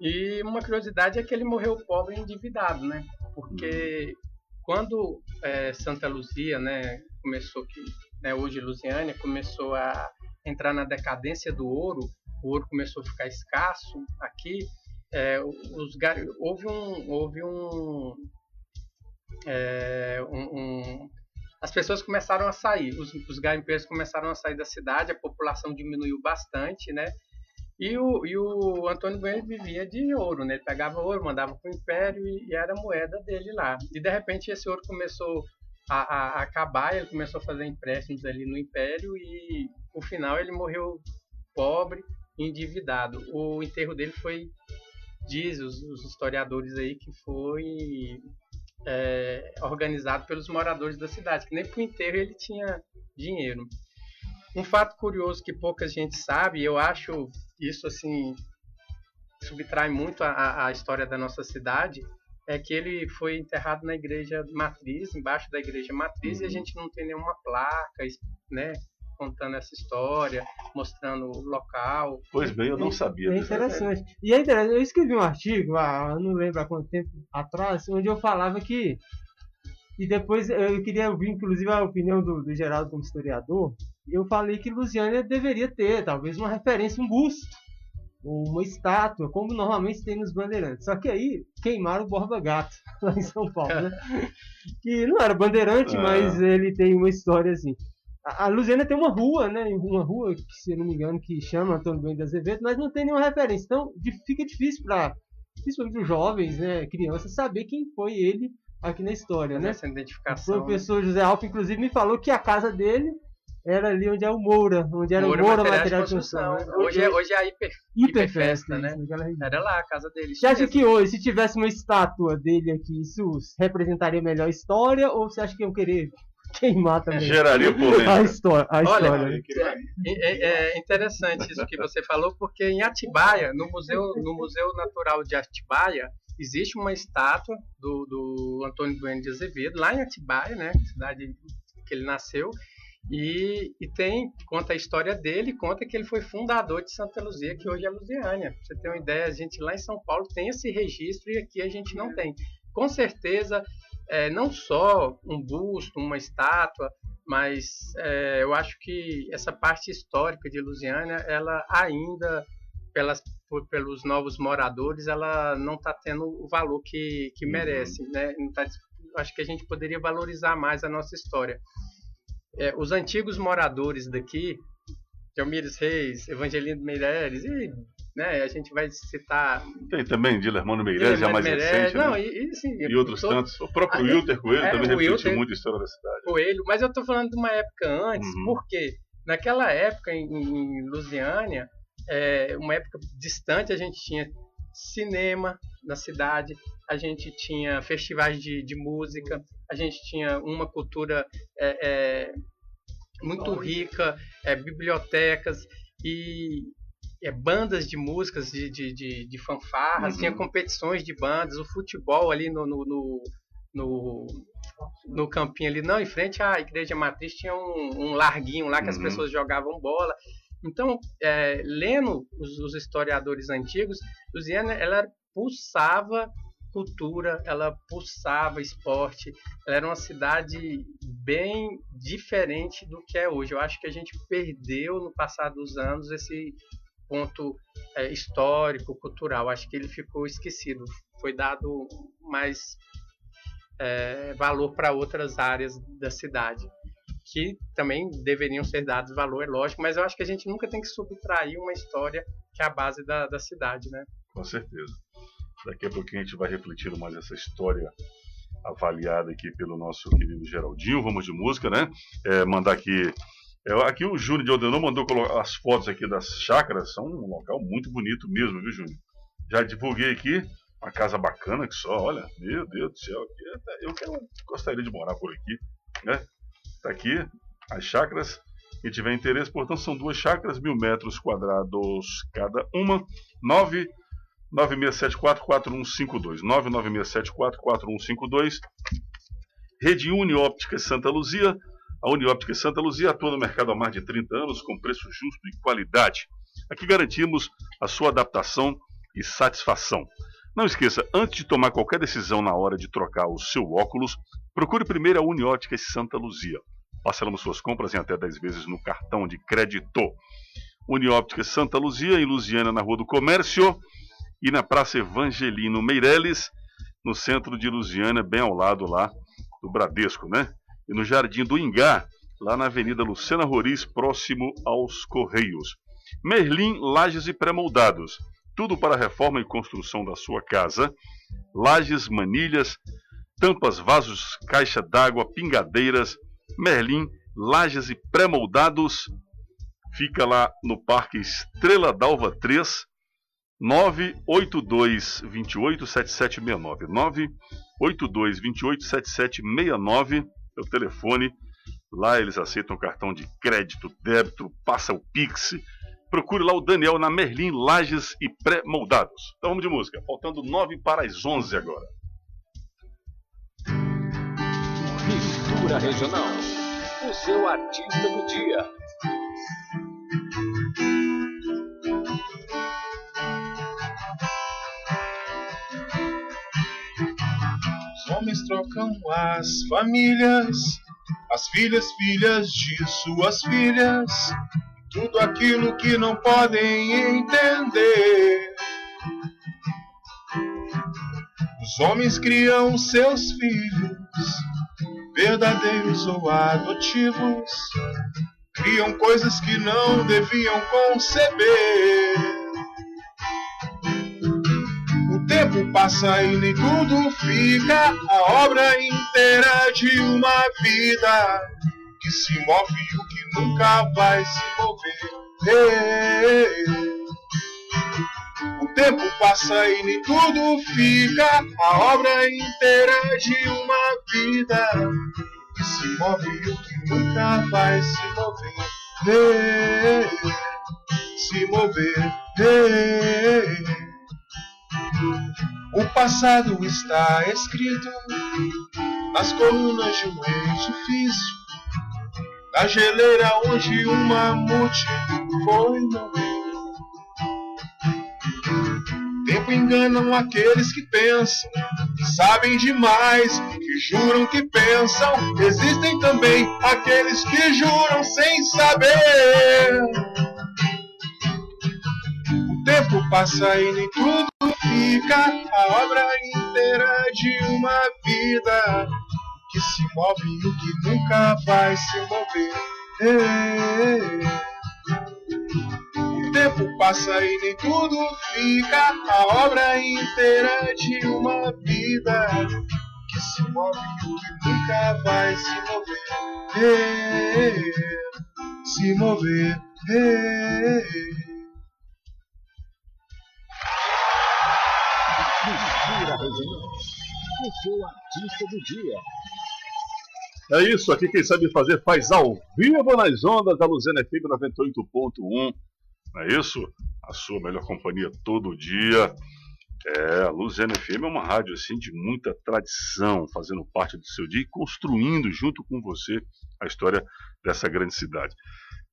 E uma curiosidade é que ele morreu pobre e endividado, né? Porque quando eh, Santa Luzia, né, começou que, né, hoje Lusiânia começou a entrar na decadência do ouro, o ouro começou a ficar escasso aqui. eh, os houve um, houve um, eh, um- um- as pessoas começaram a sair, os, os garimpeiros começaram a sair da cidade, a população diminuiu bastante, né? E o, e o Antônio Bueno vivia de ouro, né? Ele pegava ouro, mandava para o Império e, e era a moeda dele lá. E de repente esse ouro começou a, a- a acabar, ele começou a fazer empréstimos ali no Império e no final ele morreu pobre, endividado. O enterro dele foi, diz os, os historiadores aí, que foi é, organizado pelos moradores da cidade, que nem para o enterro ele tinha dinheiro. Um fato curioso que pouca gente sabe, e eu acho isso assim subtrai muito a- a, história da nossa cidade, é que ele foi enterrado na igreja matriz, embaixo da igreja matriz, e a gente não tem nenhuma placa, né, contando essa história, mostrando o local. Pois bem, eu não sabia. É interessante. E é interessante, eu escrevi um artigo, ah, eu não lembro há quanto tempo atrás, onde eu falava que. E depois eu queria ouvir, inclusive, a opinião do, do Geraldo como historiador. Eu falei que Lusiânia deveria ter, talvez, uma referência, um busto, ou uma estátua, como normalmente tem nos bandeirantes. Só que aí queimaram o Borba Gato, lá em São Paulo, né? que não era bandeirante, Ah. mas ele tem uma história assim. A a Lusiana tem uma rua, né? Uma rua, que, se eu não me engano, que chama Antônio Bem de Azevedo, mas não tem nenhuma referência. Então fica difícil para, principalmente os jovens, né, crianças, saber quem foi ele aqui na história, né? Essa O identificação. né? professor José Alfa, inclusive, me falou que a casa dele era ali onde é o Moura, onde era Moura o Moura Material de Construção. Né? Hoje é, hoje é a hiper, Hiperfesta, Hiperfesta, né? região. Era lá a casa dele. Você acha que hoje, se tivesse uma estátua dele aqui, isso representaria melhor a história? Ou você acha que iam querer queimar também? Geraria polêmica. A história. A Olha, história né? É, é- é interessante isso que você falou, porque em Atibaia, no Museu, no Museu Natural de Atibaia, existe uma estátua do, do Antônio Bueno de Azevedo, lá em Atibaia, né, cidade que ele nasceu, e, e tem, conta a história dele, conta que ele foi fundador de Santa Luzia, que hoje é Lusiânia. Pra você ter uma ideia, a gente lá em São Paulo tem esse registro e aqui a gente não tem. Com certeza, é, não só um busto, uma estátua, mas é, eu acho que essa parte histórica de Lusiânia, ela ainda, pelas, por- pelos novos moradores, ela não está tendo o valor que, que merece. Né? Tá, acho que a gente poderia valorizar mais a nossa história. É, os antigos moradores daqui, Delmires Reis, Evangelino Meireles, e né, a gente vai citar Tem também Dilermano Meirelles, já mais Meirelles, recente. não, né? e, e, assim, E outros todo- tantos. O próprio Aí- Wilter Coelho é, também refletiu Wilter- muito a história da cidade. Coelho, mas eu estou falando de uma época antes, Uhum. porque naquela época em, em Lusiânia, é, uma época distante, a gente tinha cinema na cidade, a gente tinha festivais de, de música, a gente tinha uma cultura é, é, muito rica, é, bibliotecas e é, bandas de músicas, de, de, de, de fanfarras, Uhum. tinha competições de bandas, o futebol ali no, no, no, no, no campinho ali, não, em frente à igreja matriz tinha um, um larguinho lá que as Uhum. pessoas jogavam bola. Então, é, lendo os, os historiadores antigos, Lusiana, ela pulsava cultura, ela pulsava esporte, ela era uma cidade bem diferente do que é hoje. Eu acho que a gente perdeu no passar dos anos esse ponto é, histórico, cultural. Acho que ele ficou esquecido. Foi dado mais é, valor para outras áreas da cidade, que também deveriam ser dados valor, é lógico, mas eu acho que a gente nunca tem que subtrair uma história que é a base da, da cidade, né? Com certeza. Daqui a pouquinho a gente vai refletir mais essa história avaliada aqui pelo nosso querido Geraldinho. Vamos de música, né? É, mandar aqui. É, aqui o Júnior de Aldenon mandou colocar as fotos aqui das chácaras. São um local muito bonito mesmo, viu, Júnior? Já divulguei aqui. Uma casa bacana que só, olha, meu Deus do céu, eu quero, gostaria de morar por aqui, né? Tá aqui as chácaras. Quem tiver interesse, portanto, são duas chácaras, mil metros quadrados cada uma. 9 96744152. 996744152. Rede Unióptica Santa Luzia. A Unióptica Santa Luzia atua no mercado há mais de 30 anos com preço justo e qualidade. Aqui garantimos a sua adaptação e satisfação. Não esqueça, antes de tomar qualquer decisão na hora de trocar o seu óculos, procure primeiro a Uniótica Santa Luzia. Parcelamos suas compras em até 10 vezes no cartão de crédito. Unióptica Santa Luzia, em Luziana, na Rua do Comércio, e na Praça Evangelino Meireles, no centro de Luziana, bem ao lado lá do Bradesco, né? E no Jardim do Ingá, lá na Avenida Lucena Roriz, próximo aos Correios. Merlin, lajes e pré-moldados. Tudo para reforma e construção da sua casa. Lajes, manilhas, tampas, vasos, caixa d'água, pingadeiras, Merlin, lajes e pré-moldados. Fica lá no Parque Estrela d'Alva 3, 982 28 7769. 982 28 7769 é o telefone. Lá eles aceitam cartão de crédito, débito, passa o Pix. Procure lá o Daniel na Merlin Lages e Pré-Moldados. Então vamos de música. Faltando 9 para as 11 agora. Mistura Regional. O seu artista do dia. Homens trocam as famílias, as filhas, filhas de suas filhas, tudo aquilo que não podem entender. Os homens criam seus filhos verdadeiros ou adotivos, criam coisas que não deviam conceber. Tempo passa e nem tudo fica, a obra inteira de uma vida que se move e o que nunca vai se mover. O tempo passa e nem tudo fica, a obra inteira de uma vida que se move e o que nunca vai se mover. Se mover. O passado está escrito nas colunas de um edifício, na geleira onde um mamute foi morrer. Tempo enganam aqueles que pensam, que sabem demais, que juram que pensam. Existem também aqueles que juram sem saber. Tempo passa e nem tudo fica, a obra inteira de uma vida que se move e que nunca vai se mover. O tempo passa e nem tudo fica, a obra inteira de uma vida que se move e que nunca vai se mover. Se mover. Mistura O seu artista do dia. É isso, aqui quem sabe fazer faz ao vivo nas ondas da Luzena FM 98.1. Não é isso? A sua melhor companhia todo dia. É, a Luzena FM é uma rádio assim de muita tradição, fazendo parte do seu dia e construindo junto com você a história dessa grande cidade.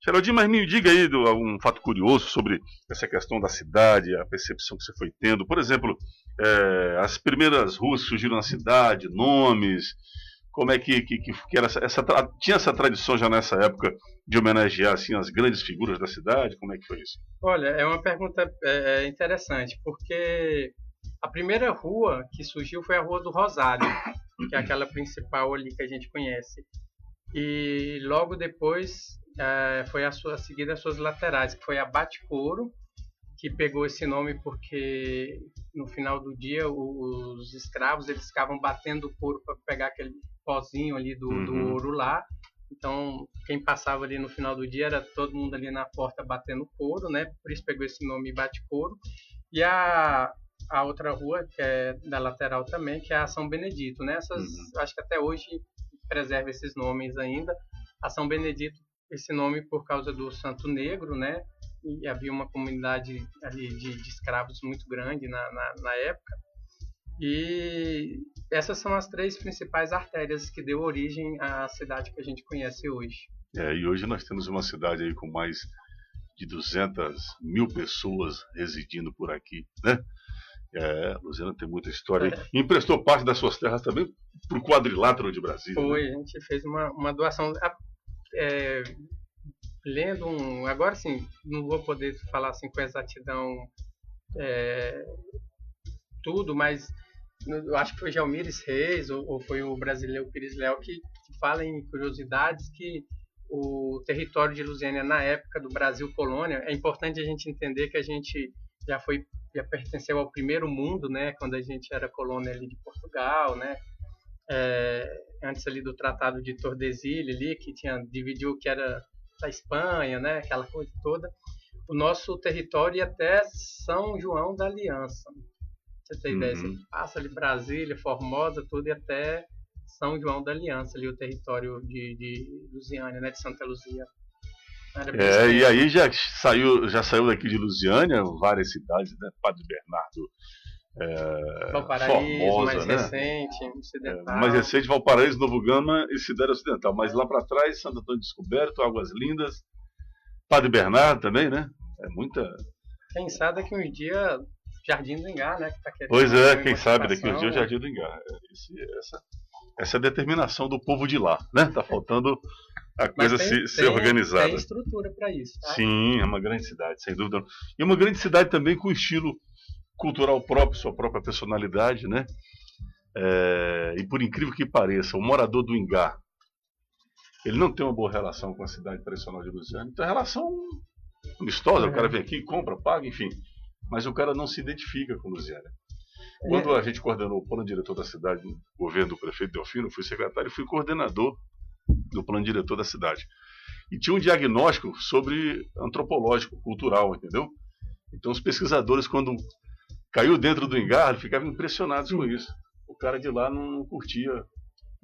Geraldinho, mas me diga aí do, um fato curioso sobre essa questão da cidade, a percepção que você foi tendo. Por exemplo, é, as primeiras ruas que surgiram na cidade, nomes, como é que, que, que era essa, essa, tinha essa tradição já nessa época de homenagear assim as grandes figuras da cidade? Como é que foi isso? Olha, é uma pergunta é, é interessante, porque a primeira rua que surgiu foi a Rua do Rosário, que é aquela principal ali que a gente conhece. E logo depois é, foi a, sua, a seguir as suas laterais, que foi a Bate Couro, que pegou esse nome porque no final do dia os escravos eles ficavam batendo o couro para pegar aquele pozinho ali do, do Uhum. ouro lá. Então, quem passava ali no final do dia era todo mundo ali na porta batendo couro, né? Por isso pegou esse nome Bate Couro. E a, a outra rua, que é da lateral também, que é a São Benedito, né? Essas, Uhum. acho que até hoje preserva esses nomes ainda. A São Benedito, esse nome por causa do Santo Negro, né? E havia uma comunidade ali de, de escravos muito grande na, na, na época. E essas são as três principais artérias que deu origem à cidade que a gente conhece hoje. É, e hoje nós temos uma cidade aí com mais de 200 mil pessoas residindo por aqui, né? É, Luziana tem muita história. E emprestou parte das suas terras também para o quadrilátero de Brasília. né? Foi, a gente fez uma, uma doação. É, lendo um. Agora sim, não vou poder falar assim com exatidão é, tudo, mas eu acho que foi Jalmires Reis ou, ou foi o brasileiro Pires Léo que, que fala em curiosidades que o território de Lusiânia na época do Brasil colônia é importante a gente entender que a gente já foi já pertenceu ao primeiro mundo né quando a gente era colônia ali de Portugal né é, antes ali do Tratado de Tordesilhas ali que tinha dividiu o que era da Espanha né aquela coisa toda o nosso território ia até São João da Aliança você tem ideia Uhum. você passa ali Brasília Formosa tudo e até São João da Aliança ali o território de, de Lusiânia né de Santa Luzia É, e aí já saiu, já saiu daqui de Lusiânia várias cidades, né? Padre Bernardo, é, Valparaíso, Formosa, mais né? recente, ocidental. Mais recente, Valparaíso, Novo Gama e Cidade Ocidental. Mas lá para trás, Santo Antônio Descoberto, Águas Lindas, Padre Bernardo também, né? É muita. Quem sabe daqui uns dias Jardim do Engar, né? Que tá querendo Pois é, quem sabe daqui o emancipação. Jardim do Engar. É, esse- essa, essa é a determinação do povo de lá, né? Tá faltando a coisa tem- se, ser tem- organizada. Tem estrutura para isso, tá? Sim, é uma grande cidade, sem dúvida. E uma grande cidade também com estilo cultural próprio, sua própria personalidade, né? É, e por incrível que pareça, o morador do Ingá, ele não tem uma boa relação com a cidade tradicional de Lusiana. Então é relação amistosa, o cara vem aqui, compra, paga, enfim. Mas o cara não se identifica com Lusiana. Quando a gente coordenou o plano diretor da cidade, no governo do prefeito Delfino, eu fui secretário e fui coordenador do plano diretor da cidade. E tinha um diagnóstico sobre antropológico, cultural, entendeu? Então os pesquisadores, quando caiu dentro do engarro, ficavam impressionados com isso. O cara de lá não curtia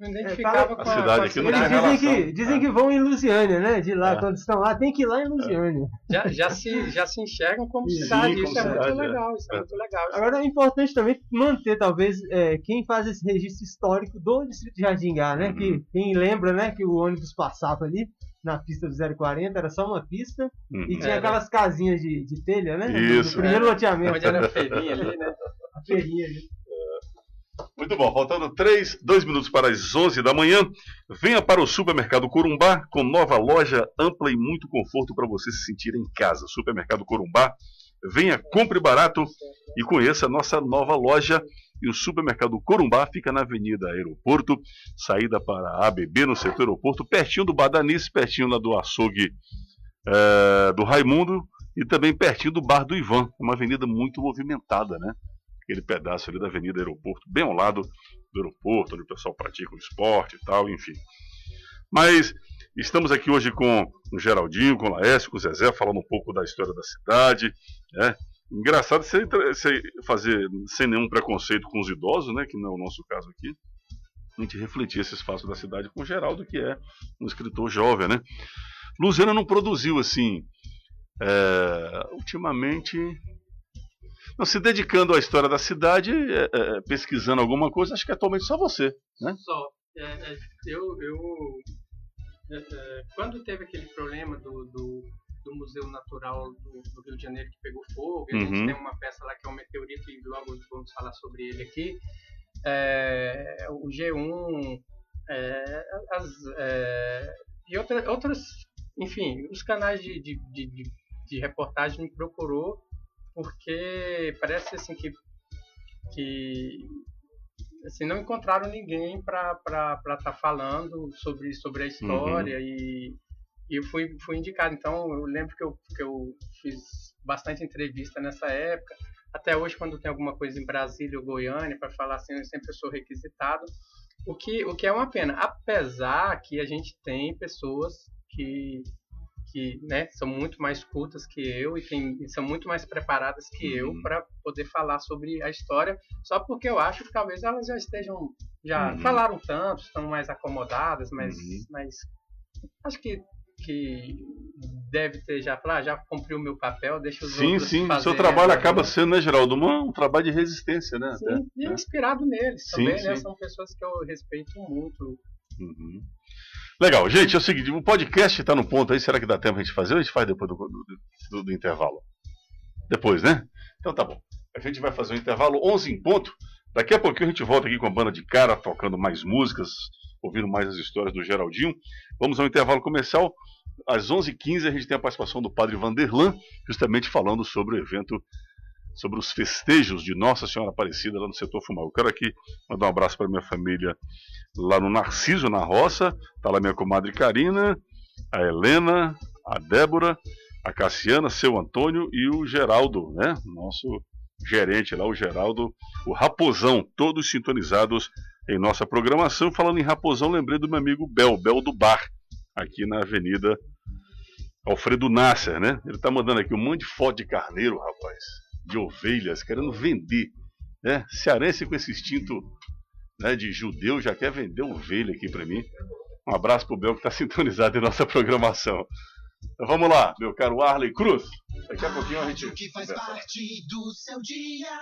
Não É, identificava fala- com a cidade aqui, não Eles tinha dizem relação. que, dizem que vão em Lusiânia, né? De lá, É. quando estão lá, tem que ir lá em Lusiânia. Já, já, se, já se enxergam como Sim, cidade. como Isso é cidade, muito é. legal, isso é, É. muito legal. Agora é importante também manter, talvez, é, quem faz esse registro histórico do Distrito de Jardim Gá, né? Uhum. Que quem lembra, né, que o ônibus passava ali na pista do 040, era só uma pista, Uhum. e tinha Era. aquelas casinhas de, de telha, né? Isso. Do primeiro É. loteamento. Onde era a feirinha ali, né? A feirinha ali. Muito bom, faltando 3, 2 minutos para as 11 da manhã. Venha para o Supermercado Corumbá com nova loja ampla e muito conforto para você se sentir em casa. Supermercado Corumbá. Venha, compre barato e conheça a nossa nova loja. E o Supermercado Corumbá fica na Avenida Aeroporto, saída para ABB no setor aeroporto, pertinho do Badanice, pertinho lá do açougue eh, do Raimundo e também pertinho do Bar do Ivan. É uma avenida muito movimentada, né? Aquele pedaço ali da Avenida Aeroporto, bem ao lado do aeroporto, onde o pessoal pratica o esporte e tal, enfim. Mas estamos aqui hoje com o Geraldinho, com o Laércio, com o Zezé, falando um pouco da história da cidade. Né? Engraçado você, você fazer sem nenhum preconceito com os idosos, né? que não é o nosso caso aqui. A gente refletir esse espaço da cidade com o Geraldo, que é um escritor jovem, né? Luziana não produziu assim. é, ultimamente não, se dedicando à história da cidade, é, é, pesquisando alguma coisa, acho que atualmente só você, né? Só. É, é, eu, eu é, é, quando teve aquele problema do, do, do Museu Natural do, do Rio de Janeiro que pegou fogo, a gente Uhum. tem uma peça lá que é um meteorito e logo vamos falar sobre ele aqui. É, o G1 é, as, é, e outra, outros, enfim, os canais de, de, de, de, de reportagem me procurou porque parece assim que que assim, não encontraram ninguém para estar tá falando sobre, sobre a história e, e eu fui, fui indicado. Então eu lembro que eu, que eu fiz bastante entrevista nessa época. até hoje, quando tem alguma coisa em Brasília ou Goiânia, para falar assim, eu sempre sou requisitado. O que, o que é uma pena. Apesar que a gente tem pessoas que, que né, são muito mais cultas que eu e, tem, e são muito mais preparadas que eu Uhum. para poder falar sobre a história, só porque eu acho que talvez elas já estejam. Já Uhum. falaram tanto, estão mais acomodadas, mas, Uhum. mas acho que, que deve ter já falado, ah, já cumpri o meu papel, deixa os Sim, outros sim. Fazerem seu trabalho acaba né? sendo, né, Geraldo? uma- um trabalho de resistência, né? Sim, até, e né? inspirado neles Sim, também, né? sim. São pessoas que eu respeito muito. Uhum. Legal, gente, é o seguinte, o podcast está no ponto aí, será que dá tempo a gente fazer ou a gente faz depois do, do- do- do intervalo? Depois, né? Então tá bom. A gente vai fazer um intervalo 11 em ponto. Daqui a pouquinho a gente volta aqui com a banda de cara, tocando mais músicas, ouvindo mais as histórias do Geraldinho. Vamos ao intervalo comercial. Às 11h15 a gente tem a participação do Padre Vanderlan, justamente falando sobre o evento, sobre os festejos de Nossa Senhora Aparecida lá no setor Fumal. Eu quero aqui mandar um abraço para minha família lá no Narciso, na roça. Está lá minha comadre Karina, a Helena, a Débora, a Cassiana, seu Antônio e o Geraldo, né? Nosso gerente lá, o Geraldo, o Raposão, todos sintonizados em nossa programação. Falando em Raposão, lembrei do meu amigo Bel, Bel do Bar, aqui na Avenida Alfredo Nasser, né? Ele tá mandando aqui um monte de foto de carneiro, rapaz, de ovelhas, querendo vender, né? Cearense com esse instinto né, de judeu já quer vender ovelha aqui para mim. Um abraço pro Bel que está sintonizado em nossa programação. Então vamos lá, meu caro Arley Cruz. Daqui a pouquinho a gente. Rádio que faz parte do seu dia.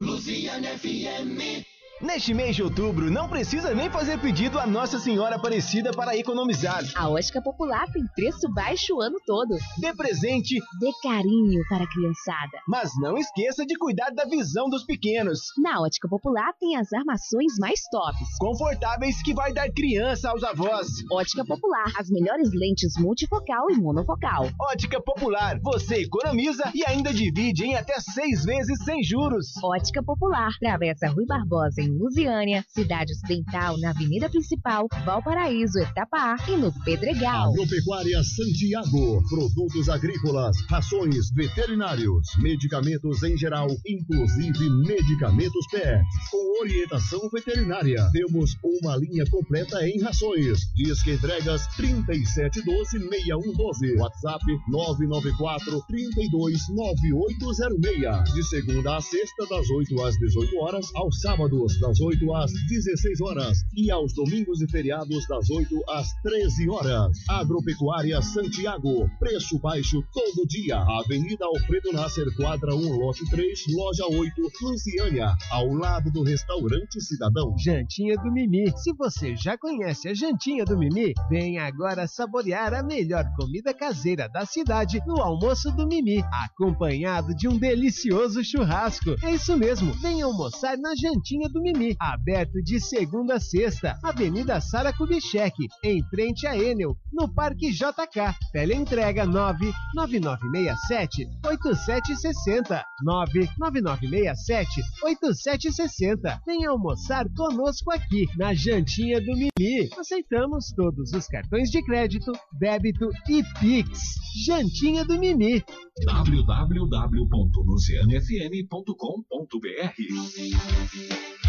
Luziane FM. Neste mês de outubro, não precisa nem fazer pedido a Nossa Senhora Aparecida para economizar. A Ótica Popular tem preço baixo o ano todo. Dê presente, Dê carinho para a criançada. mas não esqueça de cuidar da visão dos pequenos. Na Ótica Popular tem as armações mais tops. Confortáveis que vai dar criança aos avós. Ótica Popular, as melhores lentes multifocal e monofocal. Ótica Popular, você economiza e ainda divide em até seis vezes sem juros. Ótica Popular, Travessa Rui Barbosa em Lusiânia, Cidade Ocidental na Avenida Principal, Valparaíso, Etapá e no Pedregal. Agropecuária Santiago. Produtos agrícolas, rações, veterinários, medicamentos em geral, inclusive medicamentos pet. Com orientação veterinária. Temos uma linha completa em rações. Disque entregas 3712-6112. WhatsApp 994 329806. De segunda a sexta, das 8 às 18 horas, aos sábados, das 8 às 16 horas. E aos domingos e feriados, das 8 às 13 horas. Agropecuária Santiago. Preço baixo todo dia. Avenida Alfredo Nasser, quadra 1, lote 3, loja 8, Luciânia. Ao lado do restaurante Cidadão. Jantinha do Mimi. Se você já conhece a Jantinha do Mimi, vem agora saborear a melhor comida caseira da cidade no almoço do Mimi, acompanhado de um delicioso churrasco. É isso mesmo, vem almoçar na Jantinha do Mimi, aberto de segunda a sexta, Avenida Sara Kubitschek, em frente a Enel, no Parque JK. Teleentrega 99967 8760 99967 8760. Venha almoçar conosco aqui na Jantinha do Mimi. Aceitamos todos os cartões de crédito, débito e Pix. Jantinha do Mimi. www.lucianefm.com.br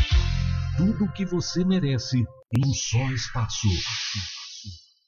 Tudo o que você merece em um só espaço.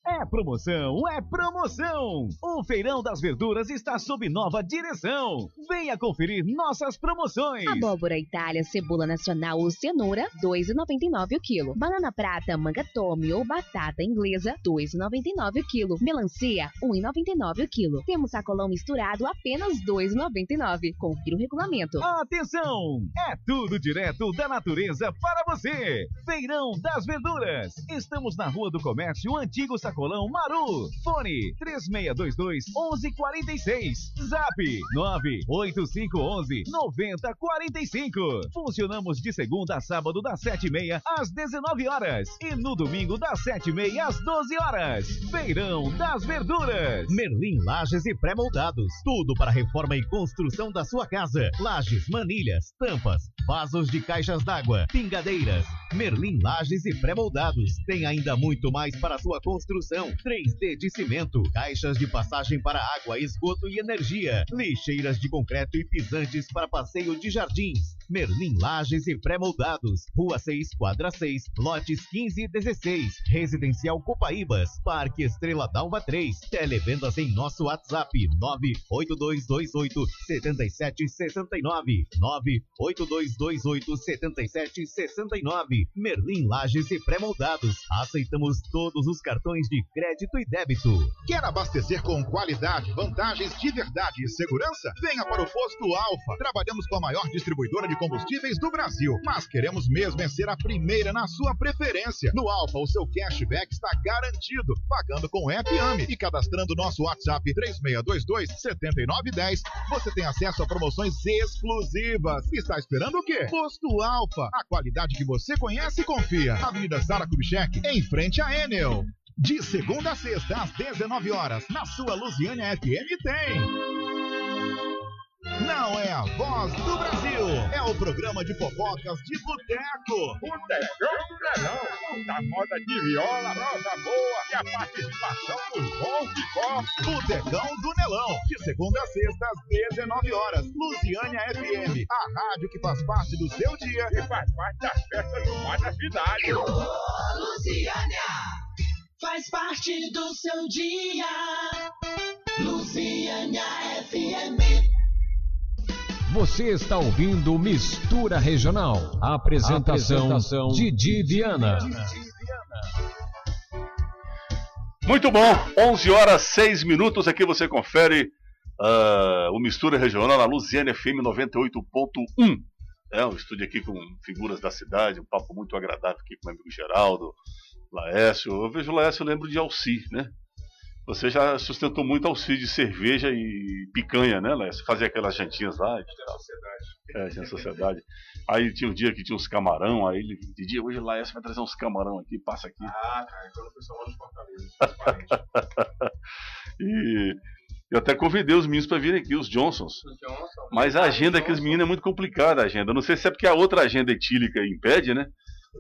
É promoção, é promoção! O Feirão das Verduras está sob nova direção. Venha conferir nossas promoções. Abóbora Itália, cebola nacional ou cenoura, 2,99 o quilo. Banana prata, manga tome ou batata inglesa, 2,99 o quilo. Melancia, 1,99 o quilo. Temos sacolão misturado, apenas 2,99. Confira o regulamento. Atenção! É tudo direto da natureza para você. Feirão das Verduras. Estamos na Rua do Comércio, Antigo Sacolão Maru. Fone 3622 1146. Zap 98511 9045. Funcionamos de segunda a sábado das 7h30 às 19 horas e no domingo das 7h30 às 12 horas. Feirão das Verduras. Merlin Lages e Pré-Moldados. Tudo para reforma e construção da sua casa. Lajes, manilhas, tampas, vasos de caixas d'água, pingadeiras. Merlin Lages e Pré-Moldados. Tem ainda muito mais para sua construção iluminação, 3D de cimento, caixas de passagem para água, esgoto e energia, lixeiras de concreto e pisantes para passeio de jardins. Merlin Lages e Pré-Moldados, Rua 6, Quadra 6, lotes 15 e 16, Residencial Copaíbas, Parque Estrela Dalva 3, televendas em nosso WhatsApp 98228 7769, 98228 7769, Merlin Lages e Pré-Moldados. Aceitamos todos os cartões de crédito e débito. Quer abastecer com qualidade, vantagens de verdade e segurança? Venha para o Posto Alfa. Trabalhamos com a maior distribuidora de combustíveis do Brasil, mas queremos mesmo é ser a primeira na sua preferência. No Alfa, o seu cashback está garantido, pagando com o app e cadastrando nosso WhatsApp 3622-7910. Você tem acesso a promoções exclusivas. Está esperando o quê? Posto Alfa, a qualidade que você conhece e confia. Avenida Sara Kubitschek, em frente à Enel. De segunda a sexta, às 19 horas, na sua Lusiânia FM tem. Não é a voz do Brasil, é o programa de fofocas de boteco. Botecão do Verão, da moda de viola, rosa boa e a participação dos bons de copo. Botecão do Nelão, de segunda a sexta, às 19 horas. Lusiânia FM, a rádio que faz parte do seu dia e faz parte das festas do mar da cidade. Lusiânia faz parte do seu dia. Lusiânia FM. Você está ouvindo Mistura Regional. Apresentação, Apresentação Didi Viana. Muito bom, 11 horas 6 minutos. Aqui você confere uh, o Mistura Regional na Luziane FM 98.1. É um estúdio aqui com figuras da cidade, um papo muito agradável aqui com o meu amigo Geraldo, Laércio. Eu vejo o Laércio, eu lembro de Alci, né? Você já sustentou muito auxílio de cerveja e picanha, né, Léo? Você fazia aquelas jantinhas lá. Tinha sociedade. É, tinha sociedade. Aí tinha um dia que tinha uns camarão, aí ele dia hoje lá vai trazer uns camarão aqui, passa aqui. Ah, cara, quando o pessoal lá de Fortaleza, E eu até convidei os meninos para virem aqui, os Johnsons. Os Johnsons. Mas a agenda aqueles meninos é muito complicada, a agenda. Não sei se é porque a outra agenda etílica impede, né?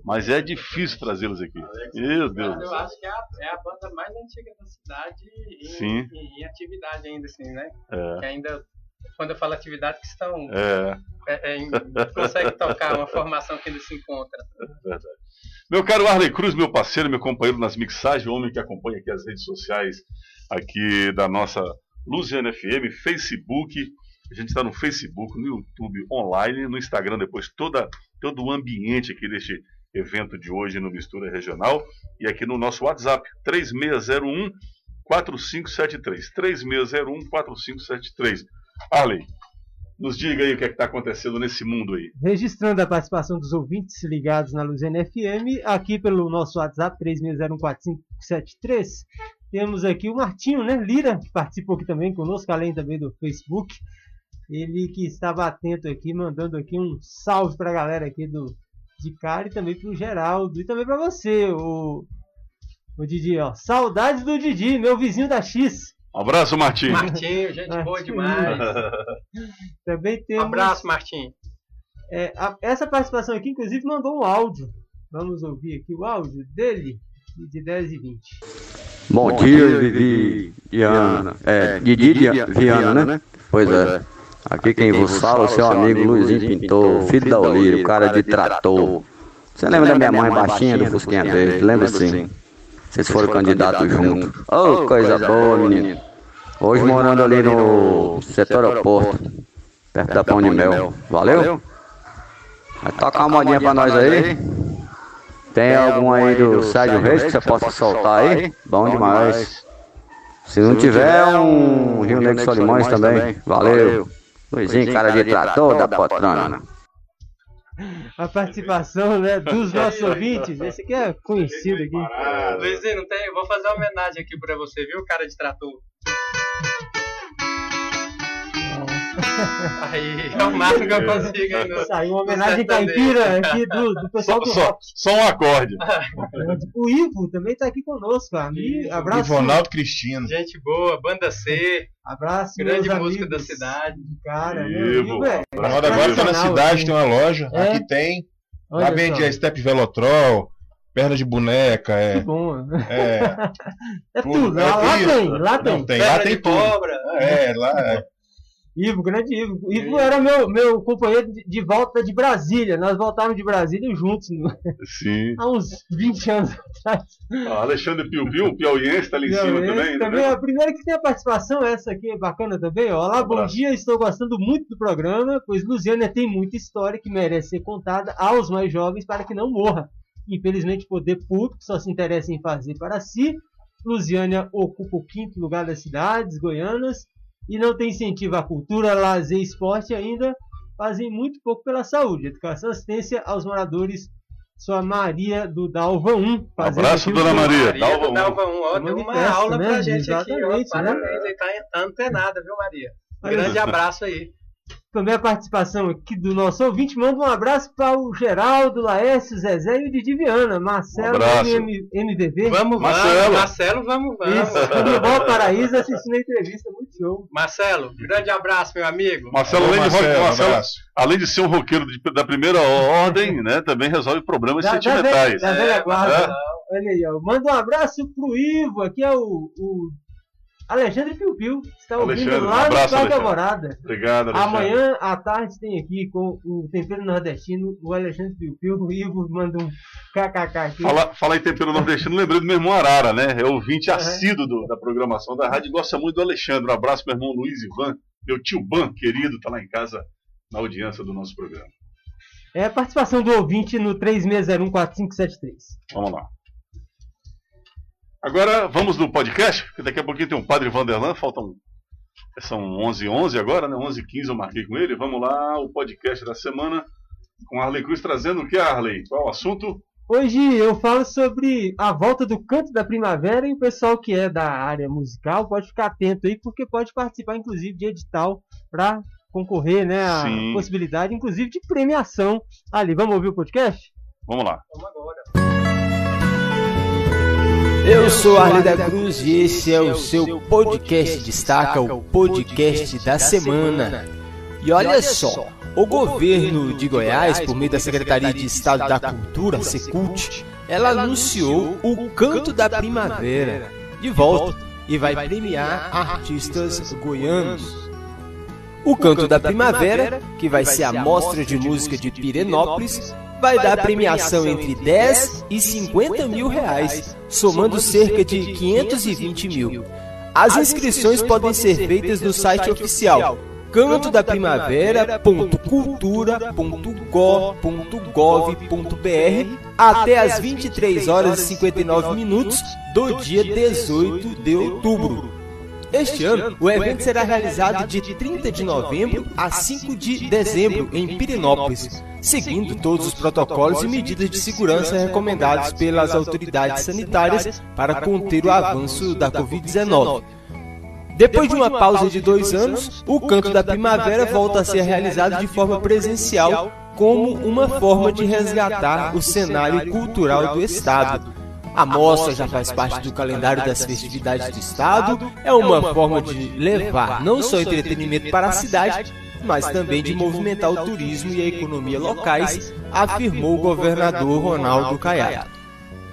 Mas é difícil trazê-los aqui. Meu Deus. Eu acho que é a, é a banda mais antiga da cidade em, em, em atividade ainda, assim, né? É. Que ainda, quando eu falo atividade, que estão. É. É, é, consegue tocar uma formação que ainda se encontra. Verdade. Meu caro Arley Cruz, meu parceiro, meu companheiro nas mixagens, o homem que acompanha aqui as redes sociais aqui da nossa Luziana FM, Facebook. A gente está no Facebook, no YouTube, online, no Instagram depois, toda, todo o ambiente aqui deste evento de hoje no Mistura Regional e aqui no nosso WhatsApp, 3601 4573. 3601 4573. Arley, nos diga aí o que é está acontecendo nesse mundo aí. Registrando a participação dos ouvintes ligados na Luziana FM, aqui pelo nosso WhatsApp 36014573, temos aqui o Martinho, né, Lira, que participou aqui também conosco, além também do Facebook. Ele que estava atento aqui, mandando aqui um salve para a galera aqui do de cara e também para o Geraldo e também para você, o, o Didi, ó. Saudades do Didi, meu vizinho da X. Um abraço, Martim. Martinho, gente boa Martinho. demais. Também temos. Um abraço, Martim. É, a- essa participação aqui, inclusive, mandou um áudio. Vamos ouvir aqui o áudio dele, de 10 e 20. Bom, dia, Vivi Viana. É, Didi Dia- Viana, né? Pois é. Aqui quem vos fala é o seu amigo Luizinho Pintor, filho da Olírio, cara de trator. Você lembra da minha mãe baixinha do Fusquinha Verde? Lembra sim? Vocês foram candidatos juntos. Oh, coisa boa, menino. Hoje morando ali no setor aeroporto, perto da Pão de Mel. Valeu? Vai tocar uma modinha pra nós aí. Tem algum aí do Sérgio Reis que você possa soltar aí? Bom demais. Se não tiver, um Rio Negro Solimões também. Valeu. Luizinho, cara de trator da Potrana. A participação né, dos nossos ouvintes. Esse aqui é conhecido aqui. Luizinho, não tem? Eu vou fazer uma homenagem aqui pra você, viu, cara de trator? Aí, é o máximo que eu consigo aí no. Saiu uma homenagem caipira aqui do, do pessoal do Só, rock. só um acorde. O Ivo também está aqui conosco. Amigo. Abraço. Ivonaldo Cristino. Gente boa, banda C. Abraço, Grande música da cidade. Cara, Ivo, meu amigo é. Agora tá na cidade, assim. tem uma loja. É? Aqui tem. Olha Lá vende a Step Velotrol, perna de boneca, é. Que bom. É. É tudo, lá, lá isso. tem, lá Não, tem. tem, lá tem tudo. É, lá é. Ivo, grande Ivo. Ivo era meu, meu companheiro de, volta de Brasília. Nós voltávamos de Brasília juntos no- Sim. há uns 20 anos atrás. Ó, Alexandre Piu Piu, um piauiense, está ali em cima também. também né? a primeira que tem a participação, essa aqui é bacana também. Olá, bom dia, estou gostando muito do programa, pois Luziânia tem muita história que merece ser contada aos mais jovens para que não morra. Infelizmente, o poder público só se interessa em fazer para si. Luziânia ocupa o quinto lugar das cidades goianas e não tem incentivo à cultura, lazer e esporte ainda fazem muito pouco pela saúde, educação e assistência aos moradores. Sua Maria do Dalva 1. fazendo Abraço, dona seu- Maria. Maria Dalva do um. Dalva 1, ó, deu uma aula né? pra gente aqui, ó. Né? Parabéns, aí tá, tá antenada, viu, Maria? Um grande abraço aí. Também a participação aqui do nosso ouvinte. Manda um abraço para o Geraldo, Laércio, Zezé e o Didi Viana. Marcelo, Um MVV. Vamos, vamos. Marcelo, vamos, vamos. Isso, no Val Paraíso assistindo a entrevista. Muito show. Marcelo, grande abraço, meu amigo. Marcelo, além, de rock- Marcelo, Marcelo, abraço. além de ser um roqueiro de- da primeira ordem, né, também resolve problemas Da, da, velha, sentimentais. da velha guarda. É. Olha aí, ó. Manda um abraço pro Ivo. Aqui é o, o Alexandre Piu Piu. Está ouvindo Alexandre, um lá no abraço, Parque. Alvorada. Obrigado, Alexandre. Amanhã à tarde tem aqui com o Tempero Nordestino, o Alexandre Piu Piu. O Ivo manda um kkk aqui. Fala, fala em tempero nordestino, lembrei do meu irmão Arara, né? É ouvinte Uhum. assíduo do- da programação da rádio gosta muito do Alexandre. Um abraço, meu irmão Luiz Ivan, meu tio Ban, querido, tá lá em casa na audiência do nosso programa. É a participação do ouvinte no 36014573. Vamos lá. Agora vamos no podcast, porque daqui a pouquinho tem um Padre Vanderlan, faltam. São 11 11 agora, né? 11 15 eu marquei com ele. Vamos lá, o podcast da semana com Arley Cruz trazendo o que, Arley? Qual o assunto? Hoje eu falo sobre a volta do canto da primavera e o pessoal que é da área musical pode ficar atento aí, porque pode participar inclusive de edital para concorrer, né? A Sim. possibilidade, inclusive, de premiação ali. Vamos ouvir o podcast? Vamos lá. Eu sou Arley da Cruz e esse é o seu podcast Destaca, o podcast da semana. E olha só, o governo de Goiás, por meio da Secretaria de Estado da Cultura, Secult, ela anunciou o Canto da Primavera de volta e vai premiar artistas goianos. O Canto da Primavera, que vai ser a mostra de música de Pirenópolis, vai dar premiação entre 10 e 50 mil reais, somando cerca de 520 mil. As inscrições podem ser feitas no site oficial cantodaprimavera.cultura.go.gov.br até às 23 horas e 59 minutos do dia 18 de outubro. Este ano, o evento será realizado de 30 de novembro a 5 de dezembro em Pirinópolis, seguindo todos os protocolos e medidas de segurança recomendados pelas autoridades sanitárias para conter o avanço da Covid-19. Depois de uma pausa de dois anos, o Canto da Primavera volta a ser realizado de forma presencial, como uma forma de resgatar o cenário cultural do Estado. A mostra já faz parte do calendário das festividades do Estado, é uma forma de levar não só entretenimento para a cidade, mas também de movimentar o turismo e a economia locais, afirmou o governador Ronaldo Caiado.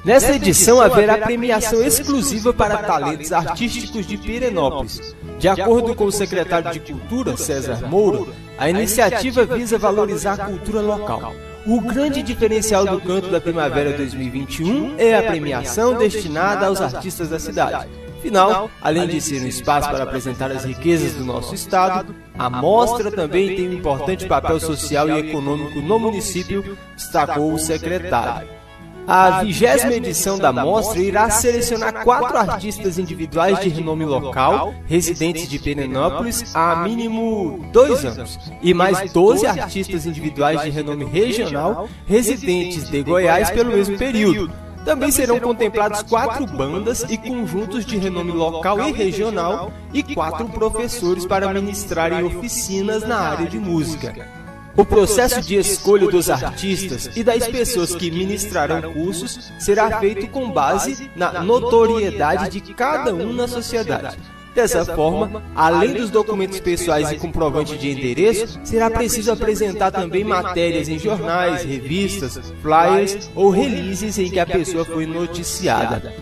Nesta edição haverá premiação exclusiva para talentos artísticos de Pirenópolis. De acordo com o secretário de Cultura, César Moura, a iniciativa visa valorizar a cultura local. O grande diferencial do Canto da Primavera 2021 é a premiação destinada aos artistas da cidade. Afinal, além de ser um espaço para apresentar as riquezas do nosso estado, a mostra também tem um importante papel social e econômico no município, destacou o secretário. A vigésima edição da mostra irá selecionar quatro artistas individuais de renome local, residentes de Pernambucópolis há mínimo dois anos, e mais 12 artistas individuais de renome regional, residentes de Goiás pelo mesmo período. Também serão contemplados quatro bandas e conjuntos de renome local e regional e quatro professores para ministrarem oficinas na área de música. O processo de escolha dos artistas e das pessoas que ministrarão cursos será feito com base na notoriedade de cada um na sociedade. Dessa forma, além dos documentos pessoais e comprovante de endereço, será preciso apresentar também matérias em jornais, revistas, flyers ou releases em que a pessoa foi noticiada.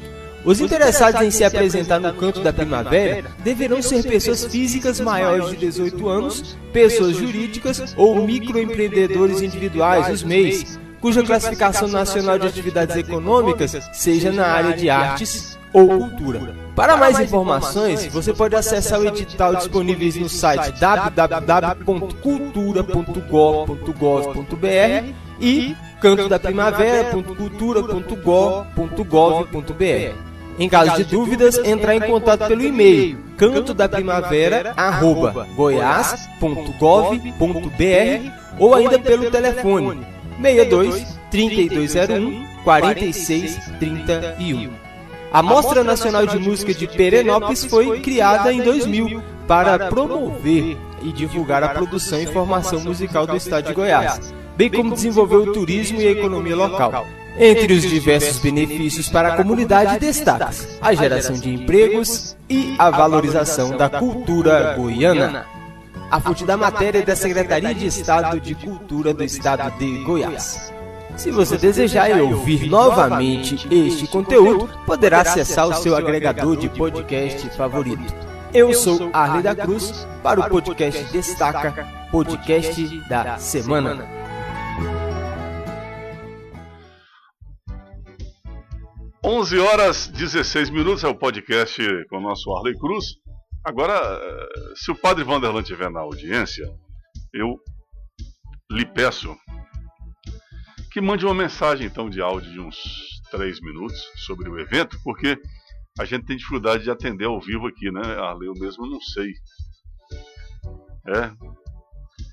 Os interessados em se apresentar no canto da primavera deverão ser pessoas físicas maiores de 18 anos, pessoas jurídicas ou microempreendedores individuais, os MEIs, cuja classificação nacional de atividades econômicas seja na área de artes ou cultura. Para mais informações, você pode acessar o edital disponível no site www.cultura.gov.br e cantodaprimavera.cultura.gov.br. Em caso de dúvidas, entrar em contato pelo e-mail cantodaprimavera@goiás.gov.br ou ainda pelo telefone 62 3201 4631. A Mostra Nacional de Música de Perenópolis foi criada em 2000 para promover e divulgar a produção e formação musical do estado de Goiás, bem como desenvolver o turismo e a economia local. Entre os diversos benefícios para a comunidade destaca a geração de empregos e a valorização da cultura goiana. A fonte da matéria é da Secretaria de Estado de Cultura do Estado de Goiás. Se você desejar ouvir novamente este conteúdo, poderá acessar o seu agregador de podcast favorito. Eu sou Arley da Cruz para o podcast Destaca, podcast da semana. Onze horas 16 minutos é o podcast com o nosso Arley Cruz. Agora, eh, se o padre Vanderlan estiver na audiência, eu lhe peço que mande uma mensagem então de áudio de uns três minutos sobre o evento, porque a gente tem dificuldade de atender ao vivo aqui, né? Arley, eu mesmo não sei. É.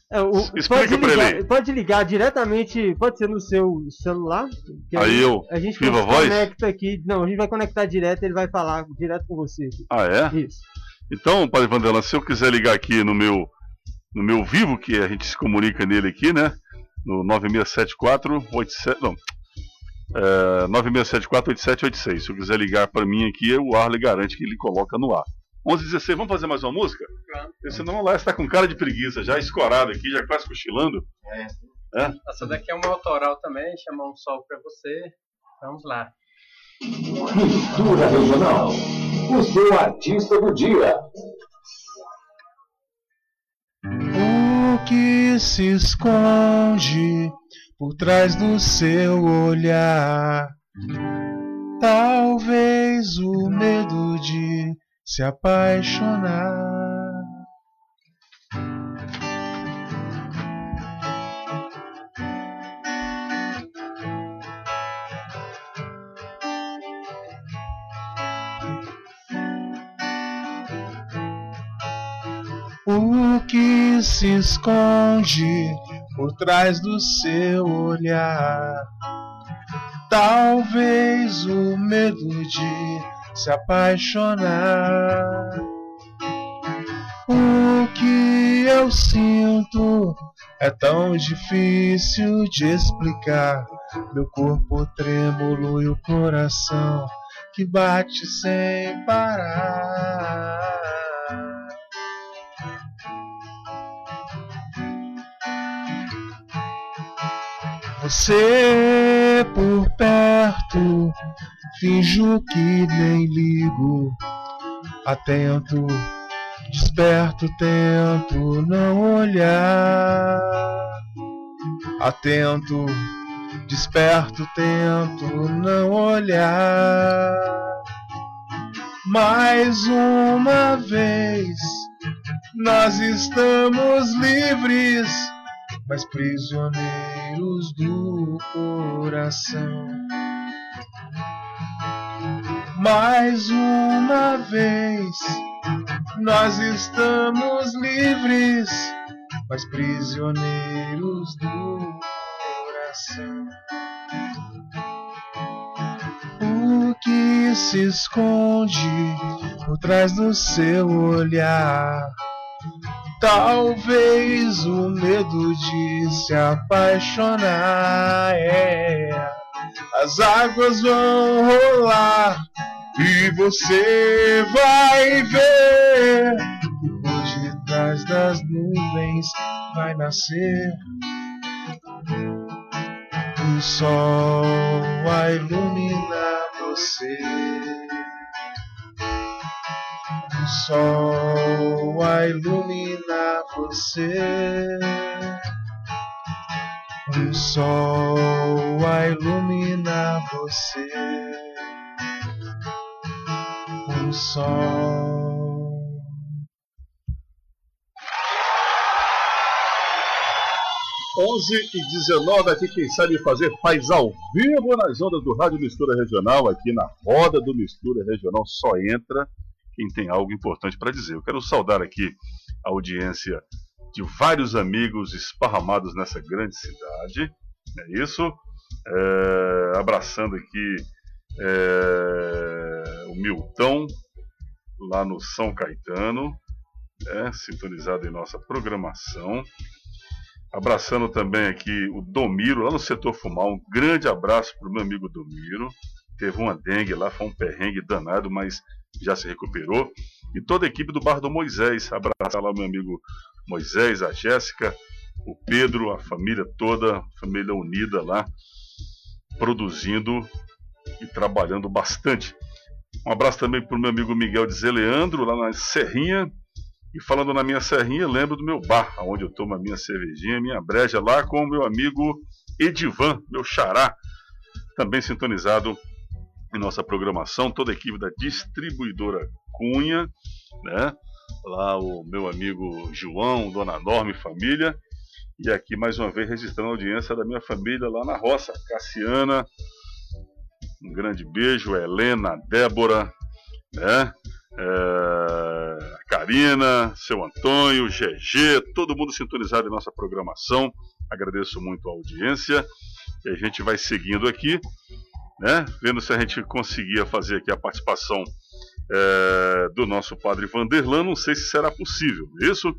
É, o, Explica pode pra ligar, ele. Pode ligar diretamente, pode ser no seu celular. Aí eu, A gente Viva Voz? conecta aqui. Não, a gente vai conectar direto, ele vai falar direto com você. Ah, é? Isso. Então, Padre Vanderlan, se eu quiser ligar aqui no meu, no meu vivo, que a gente se comunica nele aqui, né? No 9674 87. Não. É, 9674 8786. Se eu quiser ligar para mim aqui, o Arley garante que ele coloca no ar. 11h16, vamos fazer mais uma música? Porque senão lá está com cara de preguiça, já escorado aqui, já quase cochilando. É? Essa daqui é uma autoral também, chama Um Sol Pra Você. Vamos lá. Mistura Regional. O seu artista do dia. O que se esconde por trás do seu olhar? Talvez o medo de se apaixonar. O que se esconde por trás do seu olhar? Talvez o medo de se apaixonar. O que eu sinto é tão difícil de explicar. Meu corpo trêmulo e o coração que bate sem parar. Você por perto, finjo que nem ligo. Atento, desperto, tento não olhar. Atento, desperto, tento não olhar. Mais uma vez, nós estamos livres mas prisioneiros do coração. Mais uma vez, nós estamos livres, mas prisioneiros do coração. O que se esconde por trás do seu olhar? Talvez o medo de se apaixonar é. As águas vão rolar E você vai ver que por detrás das nuvens vai nascer um sol a iluminar você. Um sol a iluminar você. Um sol a iluminar você. Um sol. Onze e 19 aqui, quem sabe fazer faz ao vivo nas ondas do Rádio Mistura Regional, aqui na roda do Mistura Regional, só entra quem tem algo importante para dizer. Eu quero saudar aqui a audiência de vários amigos esparramados nessa grande cidade, é isso? É, abraçando aqui é, o Milton, lá no São Caetano, né, sintonizado em nossa programação. Abraçando também aqui o Domiro, lá no setor Fumal. Um grande abraço para o meu amigo Domiro. Teve uma dengue lá, foi um perrengue danado, mas já se recuperou. E toda a equipe do Bar do Moisés. Abraçar lá meu amigo Moisés, a Jéssica, o Pedro, a família toda, família unida lá, produzindo e trabalhando bastante. Um abraço também para o meu amigo Miguel de Zeleandro, lá na Serrinha. E falando na minha serrinha, lembro do meu bar, onde eu tomo a minha cervejinha, minha breja, lá com o meu amigo Edivan, meu xará, também sintonizado em nossa programação, toda a equipe da distribuidora Cunha, né? Lá o meu amigo João, Dona Norma e família. E aqui mais uma vez registrando a audiência da minha família lá na roça, Cassiana. Um grande beijo, Helena, Débora, né? É, Karina, seu Antônio, GG, todo mundo sintonizado em nossa programação. Agradeço muito a audiência. E a gente vai seguindo aqui, né? Vendo se a gente conseguia fazer aqui a participação é, do nosso padre Vanderlan. Não sei se será possível, isso?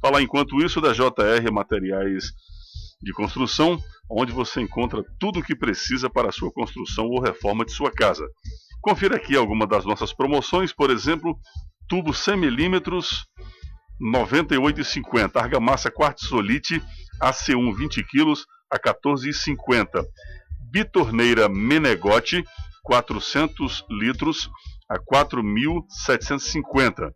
Falar enquanto isso da JR Materiais de Construção, onde você encontra tudo o que precisa para a sua construção ou reforma de sua casa. Confira aqui alguma das nossas promoções, por exemplo, tubo 100mm 98,50, argamassa quartzolite AC1 20 kg a 14,50. Bitorneira Menegote 400 litros a 4.750.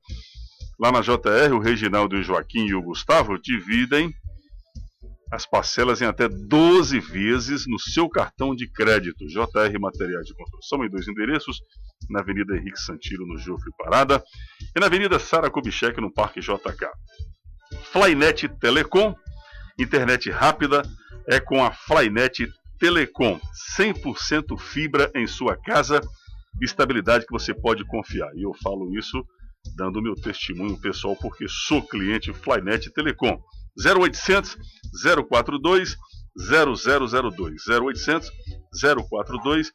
Lá na JR, o Reginaldo, o Joaquim e o Gustavo dividem as parcelas em até 12 vezes no seu cartão de crédito. JR Materiais de Construção, em dois endereços, na Avenida Henrique Santiro, no Jofre Parada, e na Avenida Sara Kubitschek, no Parque JK. Flynet Telecom, internet rápida, é com a Flynet Telecom. 100% fibra em sua casa, estabilidade que você pode confiar. E eu falo isso dando meu testemunho pessoal, porque sou cliente Flynet Telecom. 0800 042 0002 0800 042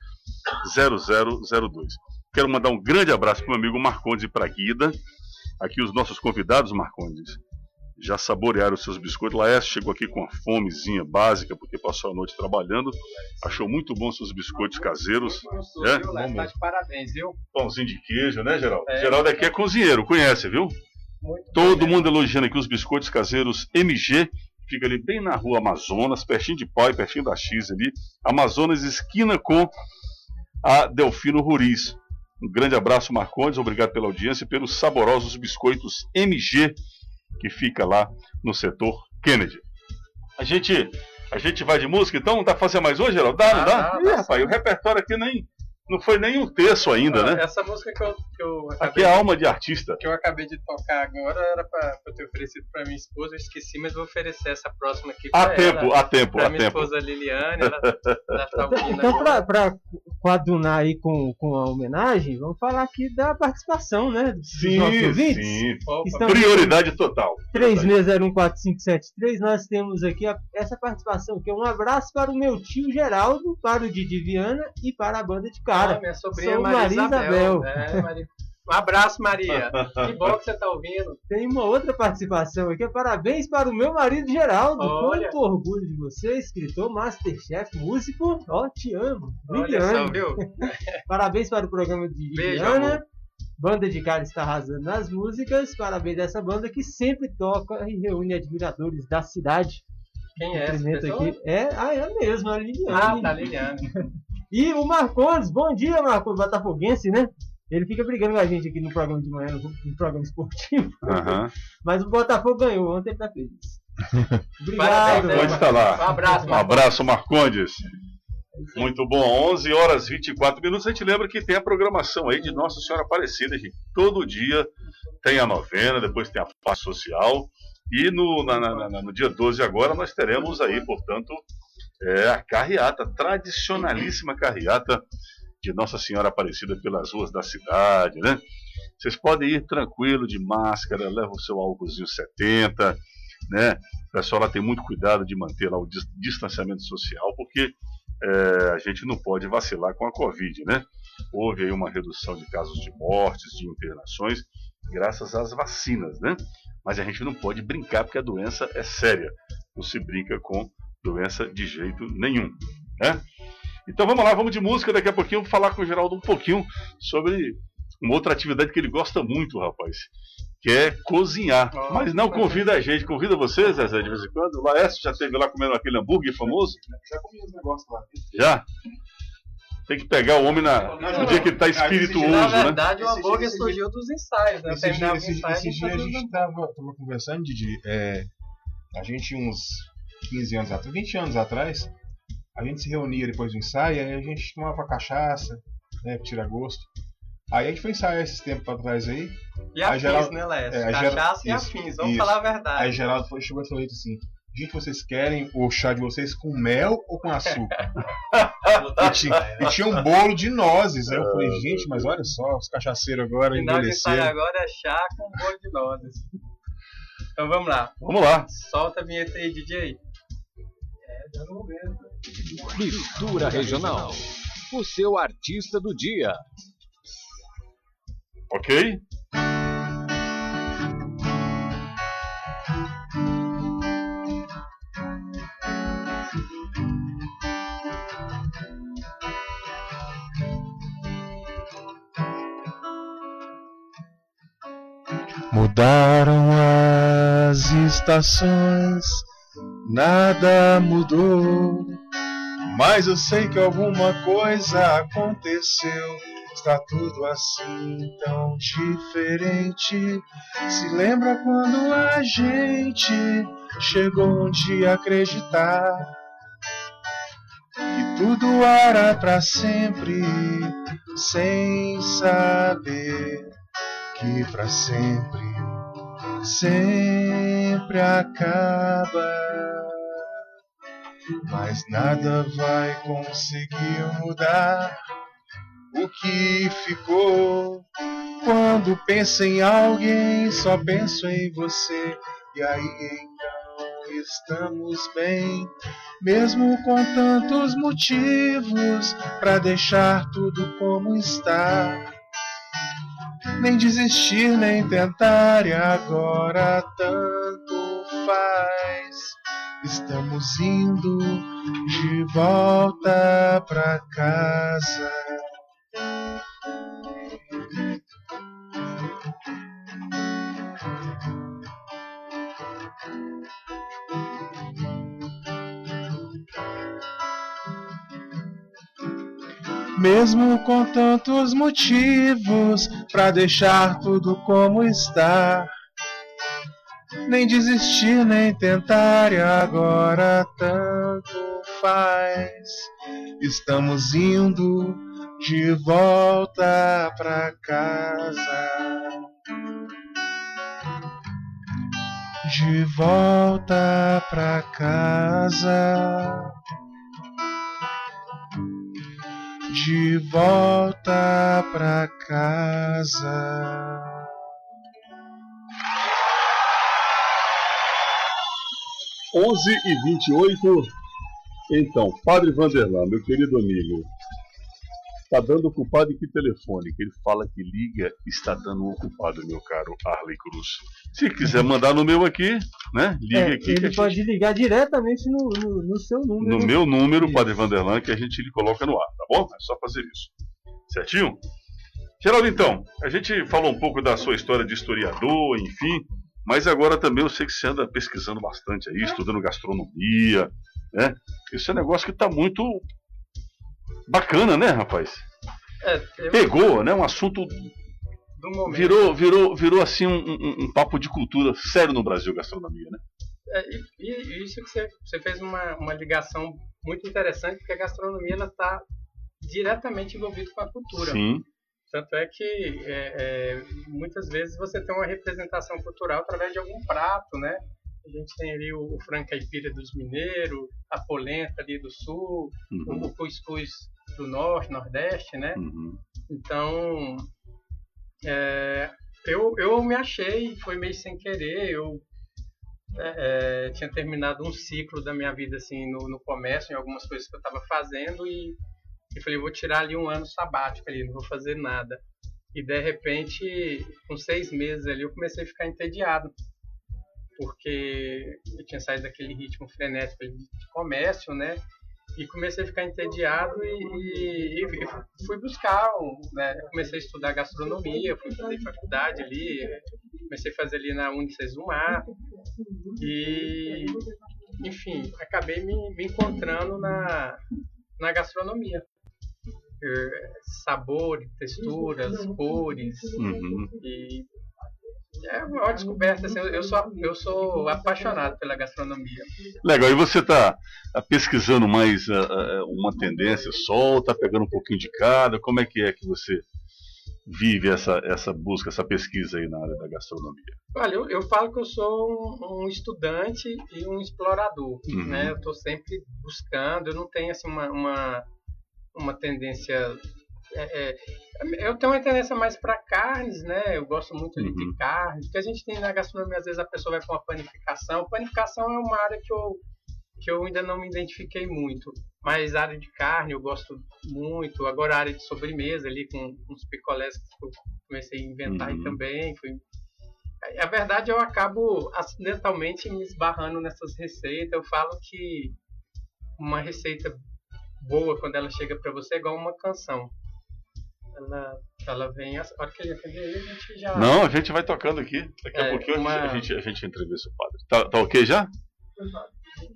0002 Quero mandar um grande abraço para o meu amigo Marcondes e para Guida. Aqui os nossos convidados, Marcondes, já saborearam os seus biscoitos. Laércio chegou aqui com uma fomezinha básica, porque passou a noite trabalhando. Achou muito bom seus biscoitos caseiros. Gostoso, é? viu, Léo? Tá de parabéns, viu? Pãozinho de queijo, né, Geraldo? É. Geraldo aqui é cozinheiro, conhece, viu? Todo mundo elogiando aqui os biscoitos caseiros MG. Fica ali bem na rua Amazonas, pertinho de Pai, pertinho da X ali. Amazonas, esquina com a Delfino Ruiz. Um grande abraço, Marcondes. Obrigado pela audiência e pelos saborosos biscoitos MG que fica lá no setor Kennedy. A gente, a gente vai de música, então? Dá pra fazer mais hoje, Geraldo? Dá, não dá? Dá, Ih, rapaz, o repertório aqui nem, não foi nem um terço ainda, né? Essa música que eu, que eu Aqui acabei é alma de artista. que eu acabei de tocar agora era pra, pra eu ter oferecido pra minha esposa, eu esqueci, mas vou oferecer essa próxima aqui Há pra tempo, ela, há tempo, pra há minha tempo. esposa Liliane, ela, ela tá Então, agora. pra, pra coadunar aí com, com a homenagem, vamos falar aqui da participação, né? Dos Sim, sim. Prioridade total. 36014573, nós temos aqui a- essa participação, que é um abraço para o meu tio Geraldo, para o Didi Viana e para a banda de cara. Ah, minha sobrinha Sou Maria Maria Isabel. Isabel. É, Maria- Um abraço, Maria. Que bom que você tá ouvindo. Tem uma outra participação aqui. Parabéns para o meu marido Geraldo. Olha. Quanto orgulho de você, escritor, masterchef, músico. Ó, te amo. Olha Liliane. só, viu? Parabéns para o programa de Beijo, Liliana. amor. Banda de Cara está arrasando nas músicas. Parabéns dessa banda que sempre toca e reúne admiradores da cidade. Quem é essa pessoa? aqui. É, ah, é mesmo, a Liliane. Ah, tá, Liliane. E o Marcondes, bom dia, Marcondes, botafoguense, né? Ele fica brigando com a gente aqui no programa de manhã, no, no programa esportivo. Aham. Mas o Botafogo ganhou, ontem ele tá feliz. Obrigado. Parabéns, Marcondes está lá. Um abraço, Um abraço, Marcondes. Muito bom, 11 horas e 24 minutos. A gente lembra que tem a programação aí de Nossa Senhora Aparecida, que todo dia tem a novena, depois tem a paz social. E no, na- na- na- no dia 12 agora nós teremos aí, portanto, é, a carreata, tradicionalíssima carreata de Nossa Senhora Aparecida pelas ruas da cidade, né? Vocês podem ir tranquilo, de máscara, leva o seu álcoolzinho 70, né? O pessoal lá tem muito cuidado de manter lá o dis- distanciamento social, porque é, a gente não pode vacilar com a Covid, né? Houve aí uma redução de casos de mortes, de internações, graças às vacinas, né? Mas a gente não pode brincar porque a doença é séria. Não se brinca com doença de jeito nenhum, né? Então vamos lá, vamos de música. Daqui a pouquinho eu vou falar com o Geraldo um pouquinho sobre uma outra atividade que ele gosta muito, rapaz, que é cozinhar. Mas não convida a gente, convida você, Zezé, de vez em quando. O Laércio já esteve lá comendo aquele hambúrguer famoso? Já comi os negócios lá. Já? Tem que pegar o homem na, no dia que ele está espirituoso, Na né? verdade, o hambúrguer surgiu dos ensaios, né? Esse dia, esse, ensaio, esse a gente dia a gente tava, tava conversando, Didi. É, a gente, uns 15 anos atrás, 20 anos atrás, a gente se reunia depois do ensaio, aí a gente tomava cachaça, né, pra tirar gosto. Aí a gente foi ensaiar esses tempos pra trás aí. E afins, Geraldo- né, Lécio? aí Cachaça e isso, afins, vamos isso. falar a verdade. Aí Geraldo foi, chegou e falou assim: Gente, vocês querem o chá de vocês com mel ou com açúcar? e, tinha, e tinha um bolo de nozes. Aí eu falei, gente, mas olha só, os cachaceiros agora envelheceram. agora é chá com bolo de nozes. Então vamos lá. Vamos lá. Solta a vinheta aí, DJ. Mistura Regional. O seu artista do dia. Ok? Mudaram as estações, nada mudou. Mas eu sei que alguma coisa aconteceu. Está tudo assim tão diferente. Se lembra quando a gente chegou a acreditar que tudo era para sempre, sem saber que para sempre, sempre acaba. Mas nada vai conseguir mudar o que ficou. Quando penso em alguém, só penso em você. E aí então estamos bem, mesmo com tantos motivos para deixar tudo como está. Nem desistir, nem tentar, e agora tanto faz. Estamos indo de volta pra casa. Mesmo com tantos motivos pra deixar tudo como está. Nem desistir, nem tentar, e agora tanto faz. Estamos indo de volta pra casa. De volta pra casa. De volta pra casa. Onze e 28. Então, Padre Vanderlan, meu querido amigo, Está dando ocupado em que telefone? Que ele fala que liga, está dando ocupado, meu caro Arley Cruz. Se quiser mandar no meu aqui, né? Liga É, aqui. ele gente- pode ligar diretamente no, no, no seu número. no meu número, Padre Vanderlan, que a gente lhe coloca no ar, tá bom? É só fazer isso. Certinho? Geraldo, então, a gente falou um pouco da sua história de historiador, enfim, mas agora também eu sei que você anda pesquisando bastante aí, estudando gastronomia, né? Esse é um negócio que tá muito bacana, né, rapaz? É, eu- Pegou, né? Um assunto do momento. virou, virou, virou assim um, um- um papo de cultura sério no Brasil, gastronomia, né? É, e, e isso que você, você fez uma, uma ligação muito interessante, porque a gastronomia está diretamente envolvida com a cultura. Sim. Tanto é que é, é, muitas vezes você tem uma representação cultural através de algum prato, né? A gente tem ali o, o frango caipira dos mineiros, a polenta ali do sul, Uhum. o cuscuz do norte, nordeste, né? Uhum. Então, é, eu, eu me achei, foi meio sem querer, eu é, é, tinha terminado um ciclo da minha vida assim no, no comércio, em algumas coisas que eu estava fazendo e, e falei, vou tirar ali um ano sabático ali, não vou fazer nada. E de repente, com seis meses ali, eu comecei a ficar entediado, porque eu tinha saído daquele ritmo frenético de comércio, né? E comecei a ficar entediado e, e- e fui buscar, um, né? Comecei a estudar gastronomia, fui fazer faculdade ali, comecei a fazer ali na Unicesumar e, enfim, acabei me, me encontrando na, na gastronomia. Eh, Sabor, texturas, cores Uhum. e é uma descoberta. Assim, eu, sou, eu sou apaixonado pela gastronomia. Legal, e você está pesquisando mais ah, uma tendência só, está pegando um pouquinho de cada? Como é que é que você vive essa, essa busca, essa pesquisa aí na área da gastronomia? Olha, eu, eu falo que eu sou um, um estudante e um explorador, Uhum. né? Eu estou sempre buscando, eu não tenho assim uma, uma, uma tendência... é, é, eu tenho uma tendência mais para carnes, né? Eu gosto muito Uhum. de carnes, porque a gente tem na gastronomia, às vezes a pessoa vai para uma panificação. Panificação é uma área que eu, que eu ainda não me identifiquei muito, mas a área de carne eu gosto muito. Agora a área de sobremesa ali com uns picolés que eu comecei a inventar Uhum. também, fui a verdade eu acabo acidentalmente me esbarrando nessas receitas. Eu falo que uma receita boa quando ela chega para você é igual uma canção. Ela, ela vem, a hora que ele atender aí, a gente já. Não, a gente vai tocando aqui. Daqui a É, pouquinho a uma- gente, a, gente, a gente entrevista o padre. Tá, tá ok já?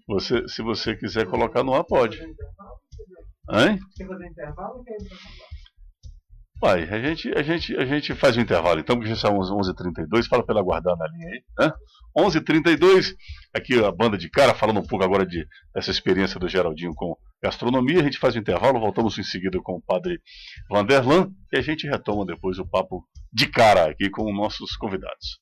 Você, se você quiser colocar no ar, pode. Hein? Quer fazer intervalo ou quer ir Pai, a gente, a, gente, a gente faz o intervalo então, porque já são 11h32, fala pra ela aguardar na linha aí, né? 11h32, aqui a banda de cara, falando um pouco agora de, dessa experiência do Geraldinho com gastronomia, a gente faz o intervalo, voltamos em seguida com o padre Vanderlan e a gente retoma depois o papo de cara aqui com nossos convidados.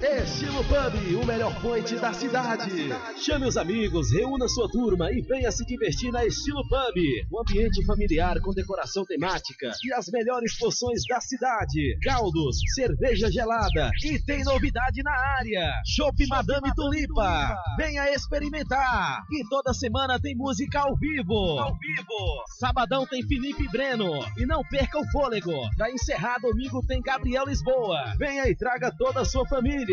Estilo Pub, o melhor point da cidade. Chame os amigos, reúna sua turma e venha se divertir na Estilo Pub. Um ambiente familiar com decoração temática e as melhores porções da cidade. Caldos, cerveja gelada e tem novidade na área. Chopp Madame Tulipa. Venha experimentar. E toda semana tem música ao vivo. Ao vivo. Sabadão tem Felipe Breno. E não perca o fôlego. Pra encerrar domingo tem Gabriel Lisboa. Venha e traga toda a sua família.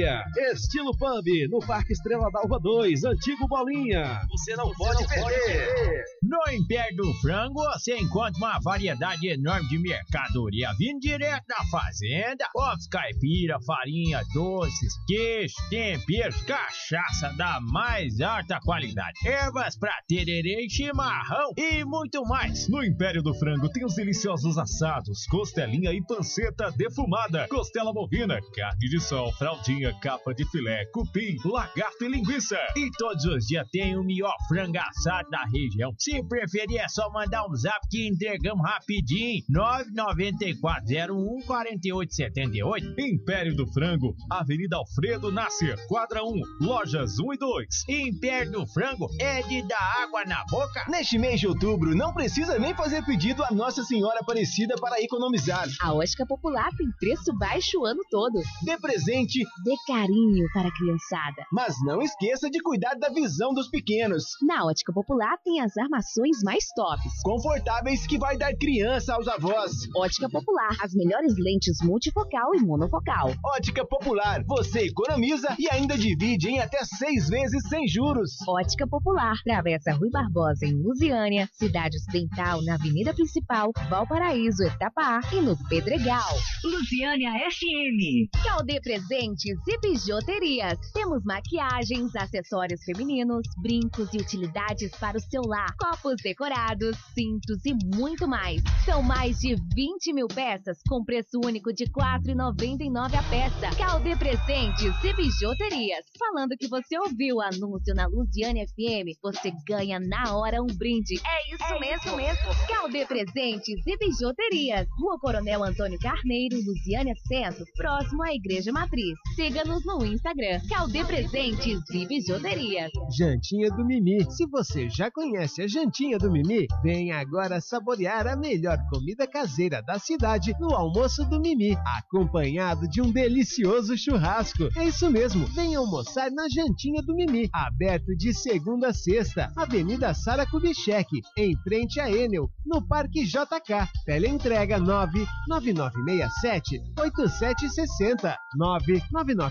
Estilo Pub, no Parque Estrela d'Alva 2, Antigo Bolinha. Você não pode perder. No Império do Frango você encontra uma variedade enorme de mercadoria vindo direto da fazenda. Ovos caipira, farinha, doces, queijo, temperos, cachaça da mais alta qualidade. Ervas pra tererê e chimarrão e muito mais. No Império do Frango tem os deliciosos assados, costelinha e panceta defumada, costela bovina, carne de sol, fraldinha, capa de filé, cupim, lagarto e linguiça. E todos os dias tem o melhor frango assado da região. Se preferir, é só mandar um zap que entregamos rapidinho. 994014878. Império do Frango, Avenida Alfredo Nasser, quadra 1, lojas 1 e 2. Império do Frango é de dar água na boca. Neste mês de outubro, não precisa nem fazer pedido a Nossa Senhora Aparecida para economizar. A Ótica Popular tem preço baixo o ano todo. Dê presente, Dê carinho para a criançada. mas não esqueça de cuidar da visão dos pequenos. Na Ótica Popular tem as armações mais tops. Confortáveis que vai dar criança aos avós. Ótica Popular, as melhores lentes multifocal e monofocal. Ótica Popular, você economiza e ainda divide em até seis vezes sem juros. Ótica Popular, Travessa Rui Barbosa em Lusiânia, Cidade Ocidental na Avenida Principal, Valparaíso, Etapá e no Pedregal. Luciânia FM. Calde Presentes e Bijuterias. Temos maquiagens, acessórios femininos, brincos e utilidades para o seu lar, copos decorados, cintos e muito mais. São mais de 20 mil peças com preço único de R$ 4,99 a peça. Calde Presentes e Bijuterias. Falando que você ouviu o anúncio na Lusiane FM, você ganha na hora um brinde. É isso mesmo, mesmo. Calde Presentes e Bijuterias. Rua Coronel Antônio Carneiro, Lusiânia Centro, próximo à Igreja Matriz. Siga-nos no Instagram. Calde Presentes e Bijuterias. Jantinha do Mimi. Se você já conhece a Jantinha do Mimi, vem agora saborear a melhor comida caseira da cidade no almoço do Mimi, acompanhado de um delicioso churrasco. É isso mesmo, vem almoçar na Jantinha do Mimi, aberto de segunda a sexta, Avenida Sara Kubitschek, em frente a Enel, no Parque JK. Teleentrega 99967 8760 99967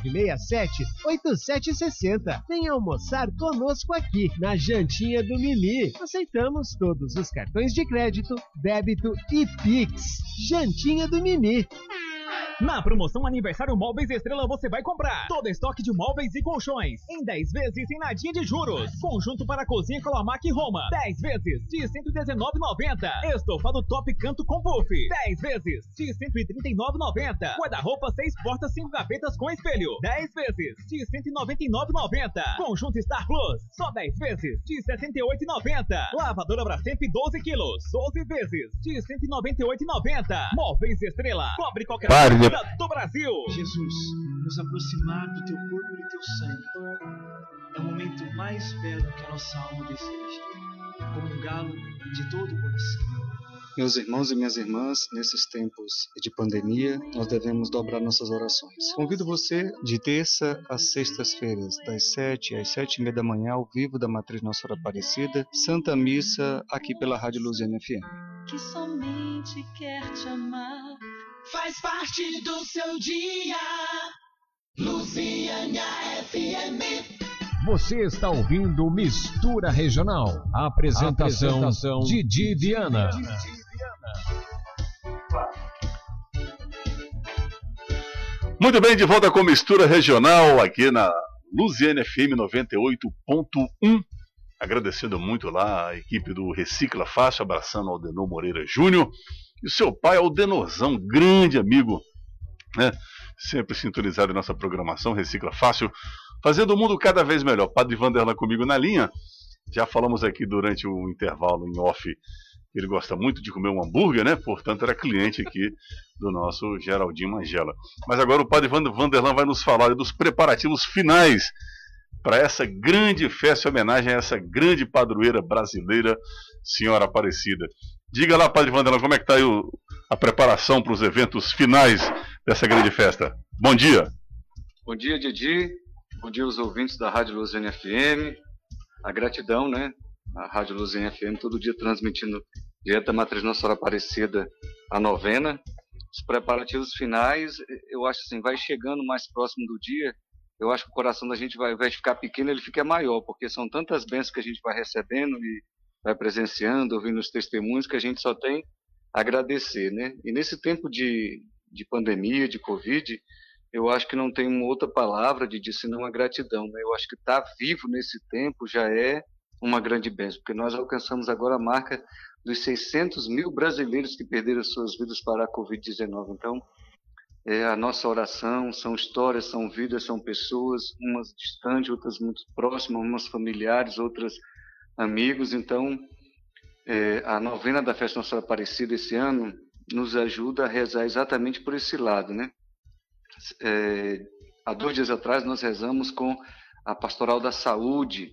8760. Venha almoçar conosco aqui na Jantinha do Mimi. Aceitamos todos os cartões de crédito, débito e Pix. Jantinha do Mimi. Na promoção Aniversário Móveis Estrela você vai comprar todo estoque de móveis e colchões em 10 vezes sem nadinha de juros. Conjunto para cozinha Colamac Roma, 10 vezes de R$ 119,90. Estofado Top Canto com Puff, 10 vezes de R$ 139,90. Guarda-roupa 6 portas 5 gavetas com espelho, 10 vezes de R$ 199,90. Conjunto Star Plus, só 10 vezes de R$ 78,90. Lavadora Brastemp 12 quilos, 12 vezes de R$ 198,90. Móveis Estrela, cobre qualquer Pare de- do Brasil. Jesus, nos aproximar do teu corpo e do teu sangue é o momento mais belo que a nossa alma deseja, como um galo de todo o coração. Meus irmãos e minhas irmãs, nesses tempos de pandemia, nós devemos dobrar nossas orações. Convido você de terça às sextas-feiras, das sete às sete e meia da manhã, ao vivo da Matriz Nossa Senhora Aparecida, Santa Missa, aqui pela Rádio Luziana FM. que somente quer te amar. Faz parte do seu dia. Luciana FM. Você está ouvindo Mistura Regional. Apresentação, Apresentação, Didi Viana. Muito bem, de volta com mistura regional aqui na Luziane FM 98.1. Agradecendo muito lá a equipe do Recicla Fácil, abraçando Aldenor Moreira Júnior. E o seu pai, Aldenorzão, grande amigo, né? Sempre sintonizado em nossa programação, Recicla Fácil, fazendo o mundo cada vez melhor. Padre Vanderlan comigo na linha. Já falamos aqui durante o intervalo em off ele gosta muito de comer um hambúrguer, né? Portanto, era cliente aqui do nosso Geraldinho Mangela. Mas agora o Padre Vander- Vanderlan vai nos falar dos preparativos finais para essa grande festa em homenagem a essa grande padroeira brasileira, Senhora Aparecida. Diga lá, Padre Vanderlan, como é que está a preparação para os eventos finais dessa grande festa? Bom dia. Bom dia, Didi. Bom dia aos ouvintes da Rádio Luziana FM. A gratidão, né? A Rádio Luziana FM todo dia transmitindo direto da Matriz Nossa Senhora Aparecida a novena. Os preparativos finais, eu acho assim, vai chegando mais próximo do dia. Eu acho que o coração da gente vai, vai ficar pequeno, ele fica maior, porque são tantas bênçãos que a gente vai recebendo e vai presenciando, ouvindo os testemunhos, que a gente só tem a agradecer, né? E nesse tempo de, de pandemia, de Covid, eu acho que não tem uma outra palavra de dizer senão a gratidão. Né? Eu acho que estar vivo nesse tempo já é uma grande bênção, porque nós alcançamos agora a marca dos 600 mil brasileiros que perderam suas vidas para a Covid-19. Então, é a nossa oração, são histórias, são vidas, são pessoas, umas distantes, outras muito próximas, umas familiares, outras amigos. Então, é, a novena da Festa Nossa Aparecida esse ano nos ajuda a rezar exatamente por esse lado, né? É, há dois dias atrás nós rezamos com a Pastoral da Saúde,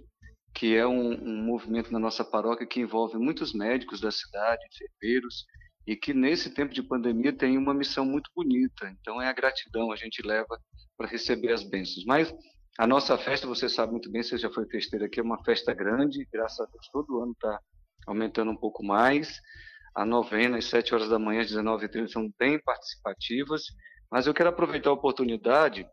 que é um, um movimento na nossa paróquia que envolve muitos médicos da cidade, enfermeiros, e que nesse tempo de pandemia tem uma missão muito bonita. Então é a gratidão a gente leva para receber as bênçãos. Mas a nossa festa, você sabe muito bem, você já foi festeira aqui, é uma festa grande, graças a Deus todo ano está aumentando um pouco mais. A novena, às 7 horas da manhã, às 19h30, são bem participativas. Mas eu quero aproveitar a oportunidade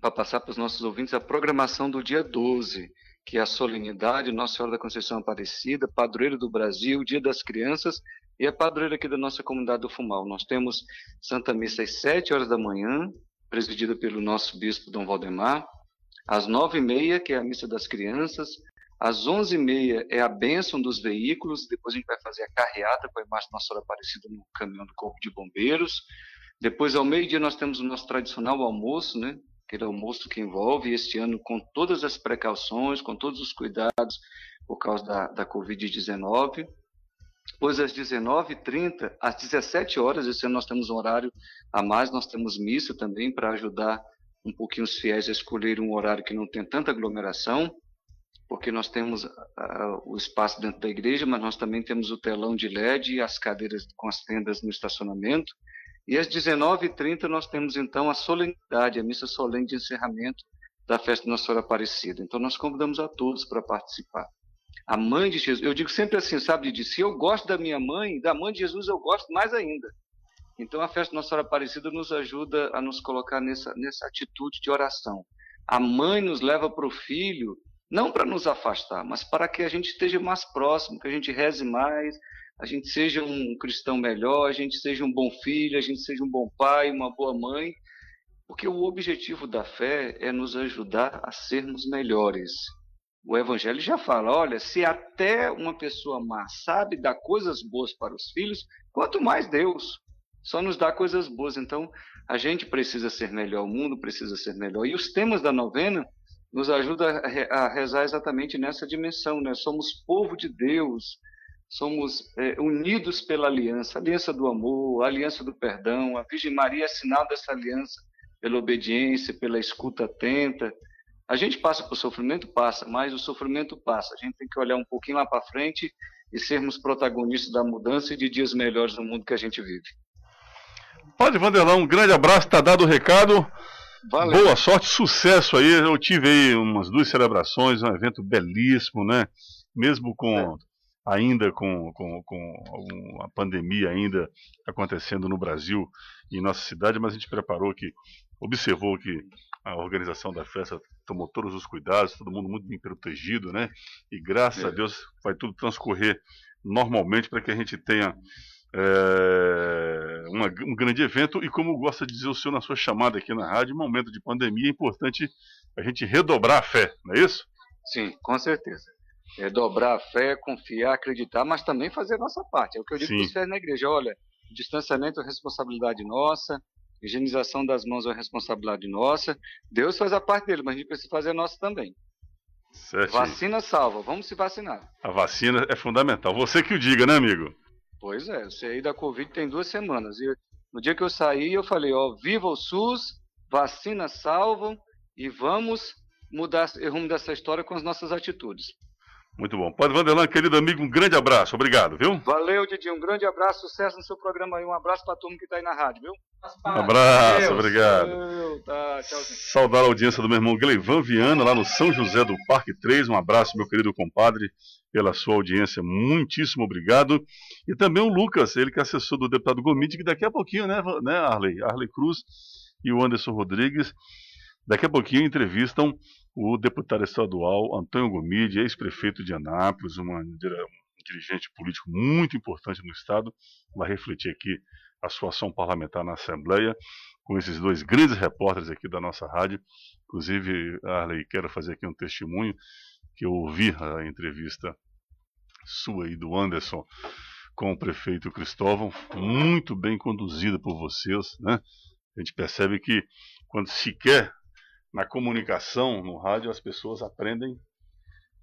para passar para os nossos ouvintes a programação do dia 12, que é a solenidade Nossa Senhora da Conceição Aparecida, padroeiro do Brasil, Dia das Crianças e a padroeira aqui da nossa comunidade do Fumal. Nós temos Santa Missa às 7 horas da manhã, presidida pelo nosso bispo Dom Valdemar, às 9h30, que é a Missa das Crianças, às 11h30 é a bênção dos veículos, depois a gente vai fazer a carreata com a imagem de Nossa Senhora Aparecida no caminhão do Corpo de Bombeiros. Depois, ao meio-dia, nós temos o nosso tradicional almoço, né? aquele almoço que envolve este ano com todas as precauções, com todos os cuidados por causa da, da Covid-19. Depois, às 19h30, às 17 horas, esse ano nós temos um horário a mais, nós temos missa também para ajudar um pouquinho os fiéis a escolher um horário que não tem tanta aglomeração, porque nós temos uh, o espaço dentro da igreja, mas nós também temos o telão de LED e as cadeiras com as tendas no estacionamento. E às 19h30 nós temos então a solenidade, a missa solene de encerramento da festa de Nossa Senhora Aparecida. Então nós convidamos a todos para participar. A mãe de Jesus, eu digo sempre assim, sabe, de eu gosto da minha mãe, da mãe de Jesus eu gosto mais ainda. Então a festa Nossa Senhora Aparecida nos ajuda a nos colocar nessa, nessa atitude de oração. A mãe nos leva para o filho, não para nos afastar, mas para que a gente esteja mais próximo, que a gente reze mais, a gente seja um cristão melhor, a gente seja um bom filho, a gente seja um bom pai, uma boa mãe, porque o objetivo da fé é nos ajudar a sermos melhores. O Evangelho já fala: olha, se até uma pessoa má sabe dar coisas boas para os filhos, quanto mais Deus só nos dá coisas boas. Então, a gente precisa ser melhor, o mundo precisa ser melhor. E os temas da novena nos ajudam a rezar exatamente nessa dimensão, né? Somos povo de Deus, somos é, unidos pela aliança, aliança do amor, aliança do perdão. A Virgem Maria é sinal dessa aliança pela obediência, pela escuta atenta. A gente passa por sofrimento? Passa, mas o sofrimento passa. A gente tem que olhar um pouquinho lá para frente e sermos protagonistas da mudança e de dias melhores no mundo que a gente vive. Padre Vanderlão, um grande abraço, tá dado o recado. Valeu. Boa sorte, sucesso aí. Eu tive aí umas duas celebrações, um evento belíssimo, né? Mesmo com é ainda com, com, com a pandemia ainda acontecendo no Brasil e em nossa cidade, mas a gente preparou que, observou que a organização da festa tomou todos os cuidados, todo mundo muito bem protegido, né? E graças é. a Deus vai tudo transcorrer normalmente para que a gente tenha é, uma, um grande evento e como gosta de dizer o senhor na sua chamada aqui na rádio, um momento de pandemia é importante a gente redobrar a fé, não é isso? Sim, com certeza é, dobrar a fé, confiar, acreditar, mas também fazer a nossa parte. É o que eu digo para os fiéis na igreja. Olha, distanciamento é responsabilidade nossa, higienização das mãos é responsabilidade nossa. Deus faz a parte dele, mas a gente precisa fazer a nossa também. Certo. Vacina salva, vamos se vacinar. A vacina é fundamental. Você que o diga, né, amigo? Pois é, eu saí da Covid tem duas semanas. E no dia que eu saí, eu falei, ó, viva o SUS, vacina salvam e vamos mudar o rumo dessa história com as nossas atitudes. Muito bom. Padre Vanderlan, querido amigo, um grande abraço. Obrigado, viu? Valeu, Didi. Um grande abraço. Sucesso no seu programa aí. Um abraço para todo mundo que está aí na rádio, viu? Um abraço, Deus. obrigado. Deus. Tá, Saudar a audiência do meu irmão Gleivan Viana, lá no São José do Parque 3. Um abraço, meu querido compadre, pela sua audiência. Muitíssimo obrigado. E também o Lucas, ele que é assessor do deputado Gomide, que daqui a pouquinho, né, né Arley? Arley Cruz e o Anderson Rodrigues, daqui a pouquinho entrevistam o deputado estadual Antônio Gomide, ex-prefeito de Anápolis, uma, um dirigente político muito importante no Estado, vai refletir aqui a sua ação parlamentar na Assembleia, com esses dois grandes repórteres aqui da nossa rádio. Inclusive, Arley, quero fazer aqui um testemunho, que eu ouvi a entrevista sua e do Anderson com o prefeito Cristóvão, muito bem conduzida por vocês, né? A gente percebe que quando se quer na comunicação, no rádio, as pessoas aprendem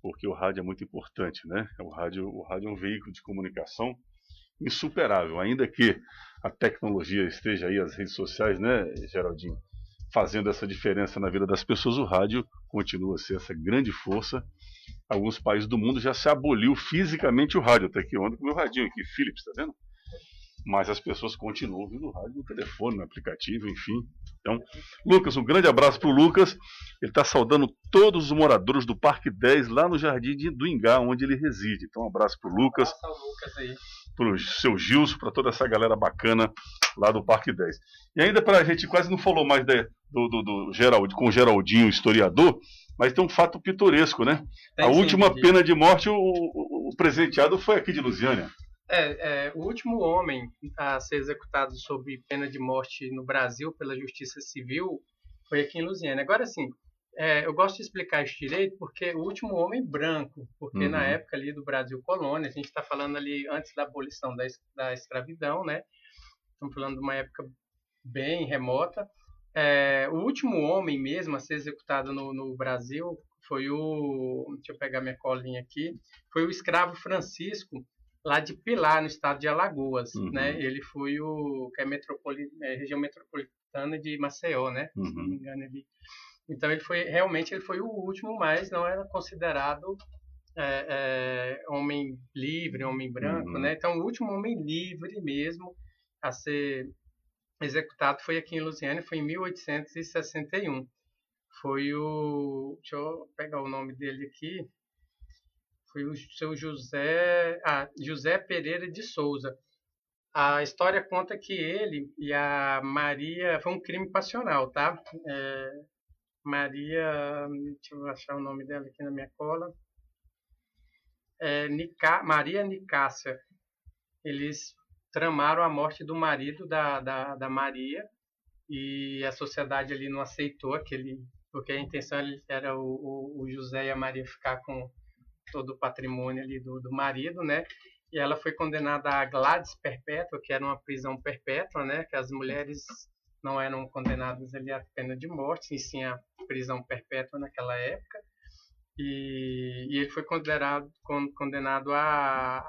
porque o rádio é muito importante, né? O rádio, o rádio é um veículo de comunicação insuperável, ainda que a tecnologia esteja aí, as redes sociais, né, Geraldinho, fazendo essa diferença na vida das pessoas, o rádio continua a ser essa grande força. Alguns países do mundo já se aboliu fisicamente o rádio, até que ontem com o meu radinho aqui, Philips, tá vendo? Mas as pessoas continuam ouvindo o rádio no telefone, no aplicativo, enfim. Então, Lucas, um grande abraço para o Lucas. Ele está saudando todos os moradores do Parque 10 lá no Jardim de- do Ingá, onde ele reside. Então, um abraço para o Lucas Passa o Lucas aí. pro seu Gilson, para toda essa galera bacana lá do Parque 10. E ainda para a gente quase não falou mais de- do, do, do Gerald, com o Geraldinho, historiador, mas tem um fato pitoresco, né? Tem a sim, última pena de morte, o, o- o presenteado foi aqui de Lusiânia. É, é, o último homem a ser executado sob pena de morte no Brasil pela Justiça Civil foi aqui em Lusiana. Agora, sim, é, eu gosto de explicar isso direito porque o último homem branco, porque Uhum. na época ali do Brasil colônia, a gente está falando ali antes da abolição da, da escravidão, né? Estamos falando de uma época bem remota. É, o último homem mesmo a ser executado no, no Brasil foi o. Deixa eu pegar minha colinha aqui. Foi o escravo Francisco, lá de Pilar, no estado de Alagoas. Uhum. Né? Ele foi o. que é, metropoli, é região metropolitana de Maceió, né? Se não me engano, ele. Então ele foi realmente ele foi o último, mas não era considerado é, é, homem livre, homem branco, Uhum. né? Então o último homem livre mesmo a ser executado foi aqui em Lusiana, foi em 1861. Foi o. Deixa eu pegar o nome dele aqui. Foi o seu José. Ah, José Pereira de Souza. A história conta que ele e a Maria. Foi um crime passional, tá? É, Maria. Deixa eu achar o nome dela aqui na minha cola. É, Nica, Maria Nicácia. Eles tramaram a morte do marido da, da, da Maria e a sociedade ali não aceitou aquele porque a intenção era o, o, o José e a Maria ficar com todo o patrimônio ali do, do marido, né? E ela foi condenada a Gladys perpétua, que era uma prisão perpétua, né? Que as mulheres não eram condenadas ali à pena de morte, e sim a prisão perpétua naquela época. E, e ele foi considerado con- condenado a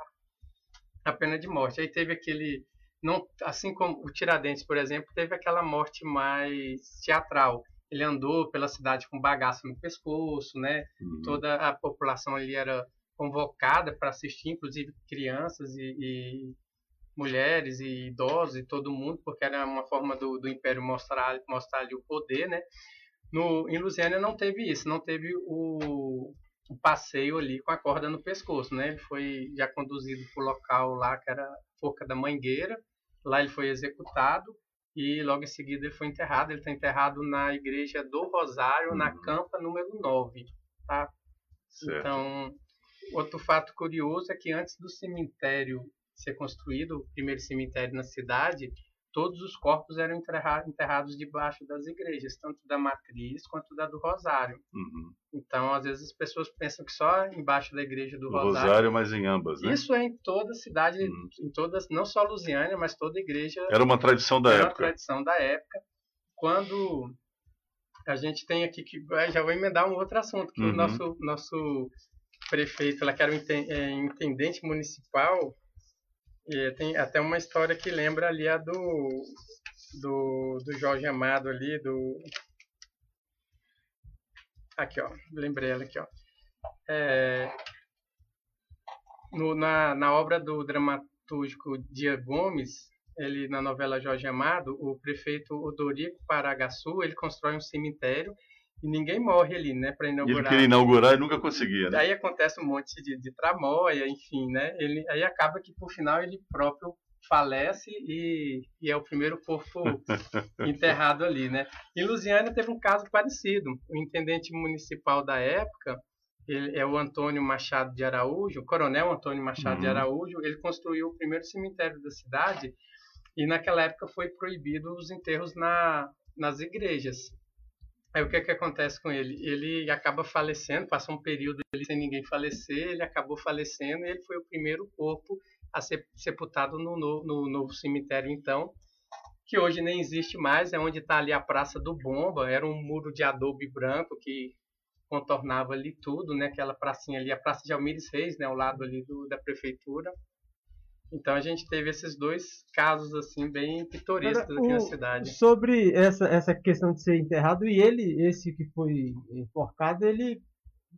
a pena de morte. Aí teve aquele não assim como o Tiradentes, por exemplo, teve aquela morte mais teatral. Ele andou pela cidade com bagaço no pescoço, né? Toda a população ali era convocada para assistir, inclusive crianças e, e mulheres e idosos e todo mundo, porque era uma forma do, do Império mostrar mostrar ali o poder, né? No, em Lusiânia não teve isso, não teve o, o passeio ali com a corda no pescoço, né? Ele foi já conduzido para o local lá que era Forca da Mangueira, lá ele foi executado e logo em seguida ele foi enterrado. Ele está enterrado na igreja do Rosário, na campa número 9, tá? Certo. Então, outro fato curioso é que antes do cemitério ser construído, o primeiro cemitério na cidade, todos os corpos eram enterra- enterrados debaixo das igrejas, tanto da matriz quanto da do Rosário. Uhum. Então, às vezes as pessoas pensam que só embaixo da igreja do Rosário. Rosário, mas em ambas, né? Isso é em toda cidade, em todas, não só Lusiânia, mas toda igreja. Era uma tradição da era época. uma tradição da época. Quando a gente tem aqui que ah, já vou emendar um outro assunto que Uhum. o nosso nosso prefeito, lá que era o é, intendente municipal, e tem até uma história que lembra ali a do do, do Jorge Amado ali do aqui ó, lembrei ela aqui ó. É, no- na, na obra do dramaturgo Dia Gomes, ele na novela Jorge Amado, o prefeito Odorico Paragaçu, ele constrói um cemitério e ninguém morre ali, né, para E ele inaugurar. queria inaugurar e nunca conseguia, né? Aí acontece um monte de, de tramóia, enfim, né? Ele, aí acaba que por final ele próprio falece e, e é o primeiro corpo enterrado ali, né? Em Lusiânia teve um caso parecido. O intendente municipal da época, ele é o Antônio Machado de Araújo, o coronel Antônio Machado de Uhum. Araújo, ele construiu o primeiro cemitério da cidade e naquela época foi proibido os enterros na, nas igrejas. Aí o que que acontece com ele? Ele acaba falecendo, passa um período ali sem ninguém falecer, ele acabou falecendo e ele foi o primeiro corpo a ser sepultado no, no, no novo cemitério, então, que hoje nem existe mais, é onde está ali a Praça do Bomba, era um muro de adobe branco que contornava ali tudo, né? Aquela pracinha ali, a Praça de Almires Reis, né? Ao lado ali do, da prefeitura. Então a gente teve esses dois casos assim bem pitorescos Agora, aqui na o- cidade. Sobre essa, essa questão de ser enterrado, e ele, esse que foi enforcado, ele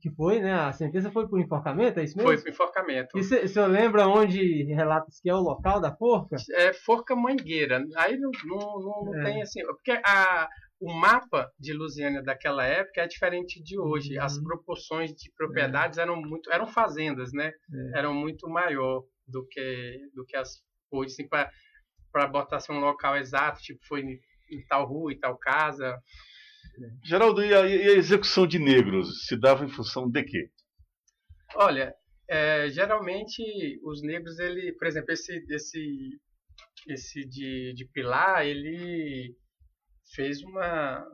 que foi, né? A sentença foi por enforcamento, é isso mesmo? Foi por enforcamento. E o senhor lembra onde relatos que é o local da forca? É Forca Mangueira. Aí não, não, não, É. tem assim. Porque a, o mapa de Lusiânia daquela época é diferente de hoje. As Uhum. proporções de propriedades eram muito. eram fazendas, né? É. Eram muito maior do que, do que as hoje, assim, para botar assim, um local exato, tipo, foi em, tal rua, em tal casa. Geraldo, e a, e a execução de negros se dava em função de quê? Olha, é, geralmente os negros, ele, por exemplo, esse, esse, esse de, de Pilar, ele fez uma,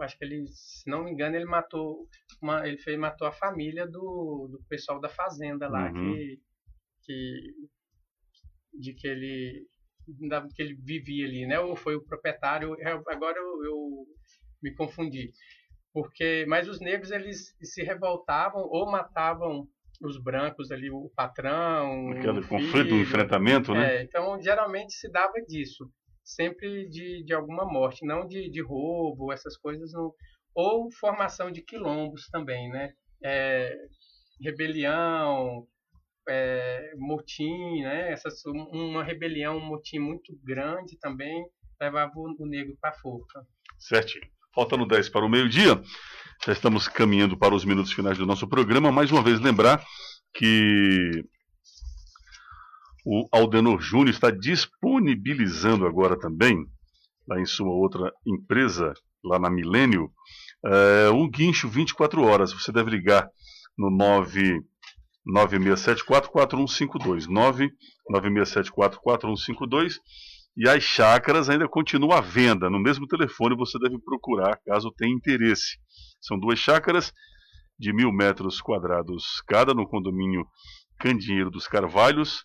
acho que ele, se não me engano, ele matou, uma, ele fez, matou a família do, do pessoal da fazenda lá, Uhum. que, que, de que ele, que ele vivia ali, né? Ou foi o proprietário? Eu- agora eu, eu me confundi porque mas os negros eles se revoltavam ou matavam os brancos ali o patrão Aquele o conflito, o filho. enfrentamento, né? É, então geralmente se dava disso sempre de, de alguma morte não de, de roubo essas coisas não ou formação de quilombos também né É, rebelião é, motim né essas um- uma rebelião um motim muito grande também levava o, negro para forca Certinho. Faltando 10 para o meio-dia, já estamos caminhando para os minutos finais do nosso programa. Mais uma vez, lembrar que o Aldenor Júnior está disponibilizando agora também, lá em sua outra empresa, lá na Milênio, eh, um guincho 24 horas. Você deve ligar no 9 9674-4152. 99674-4152. E as chácaras ainda continuam à venda. No mesmo telefone você deve procurar, caso tenha interesse. São duas chácaras de mil metros quadrados cada, no condomínio Candinheiro dos Carvalhos,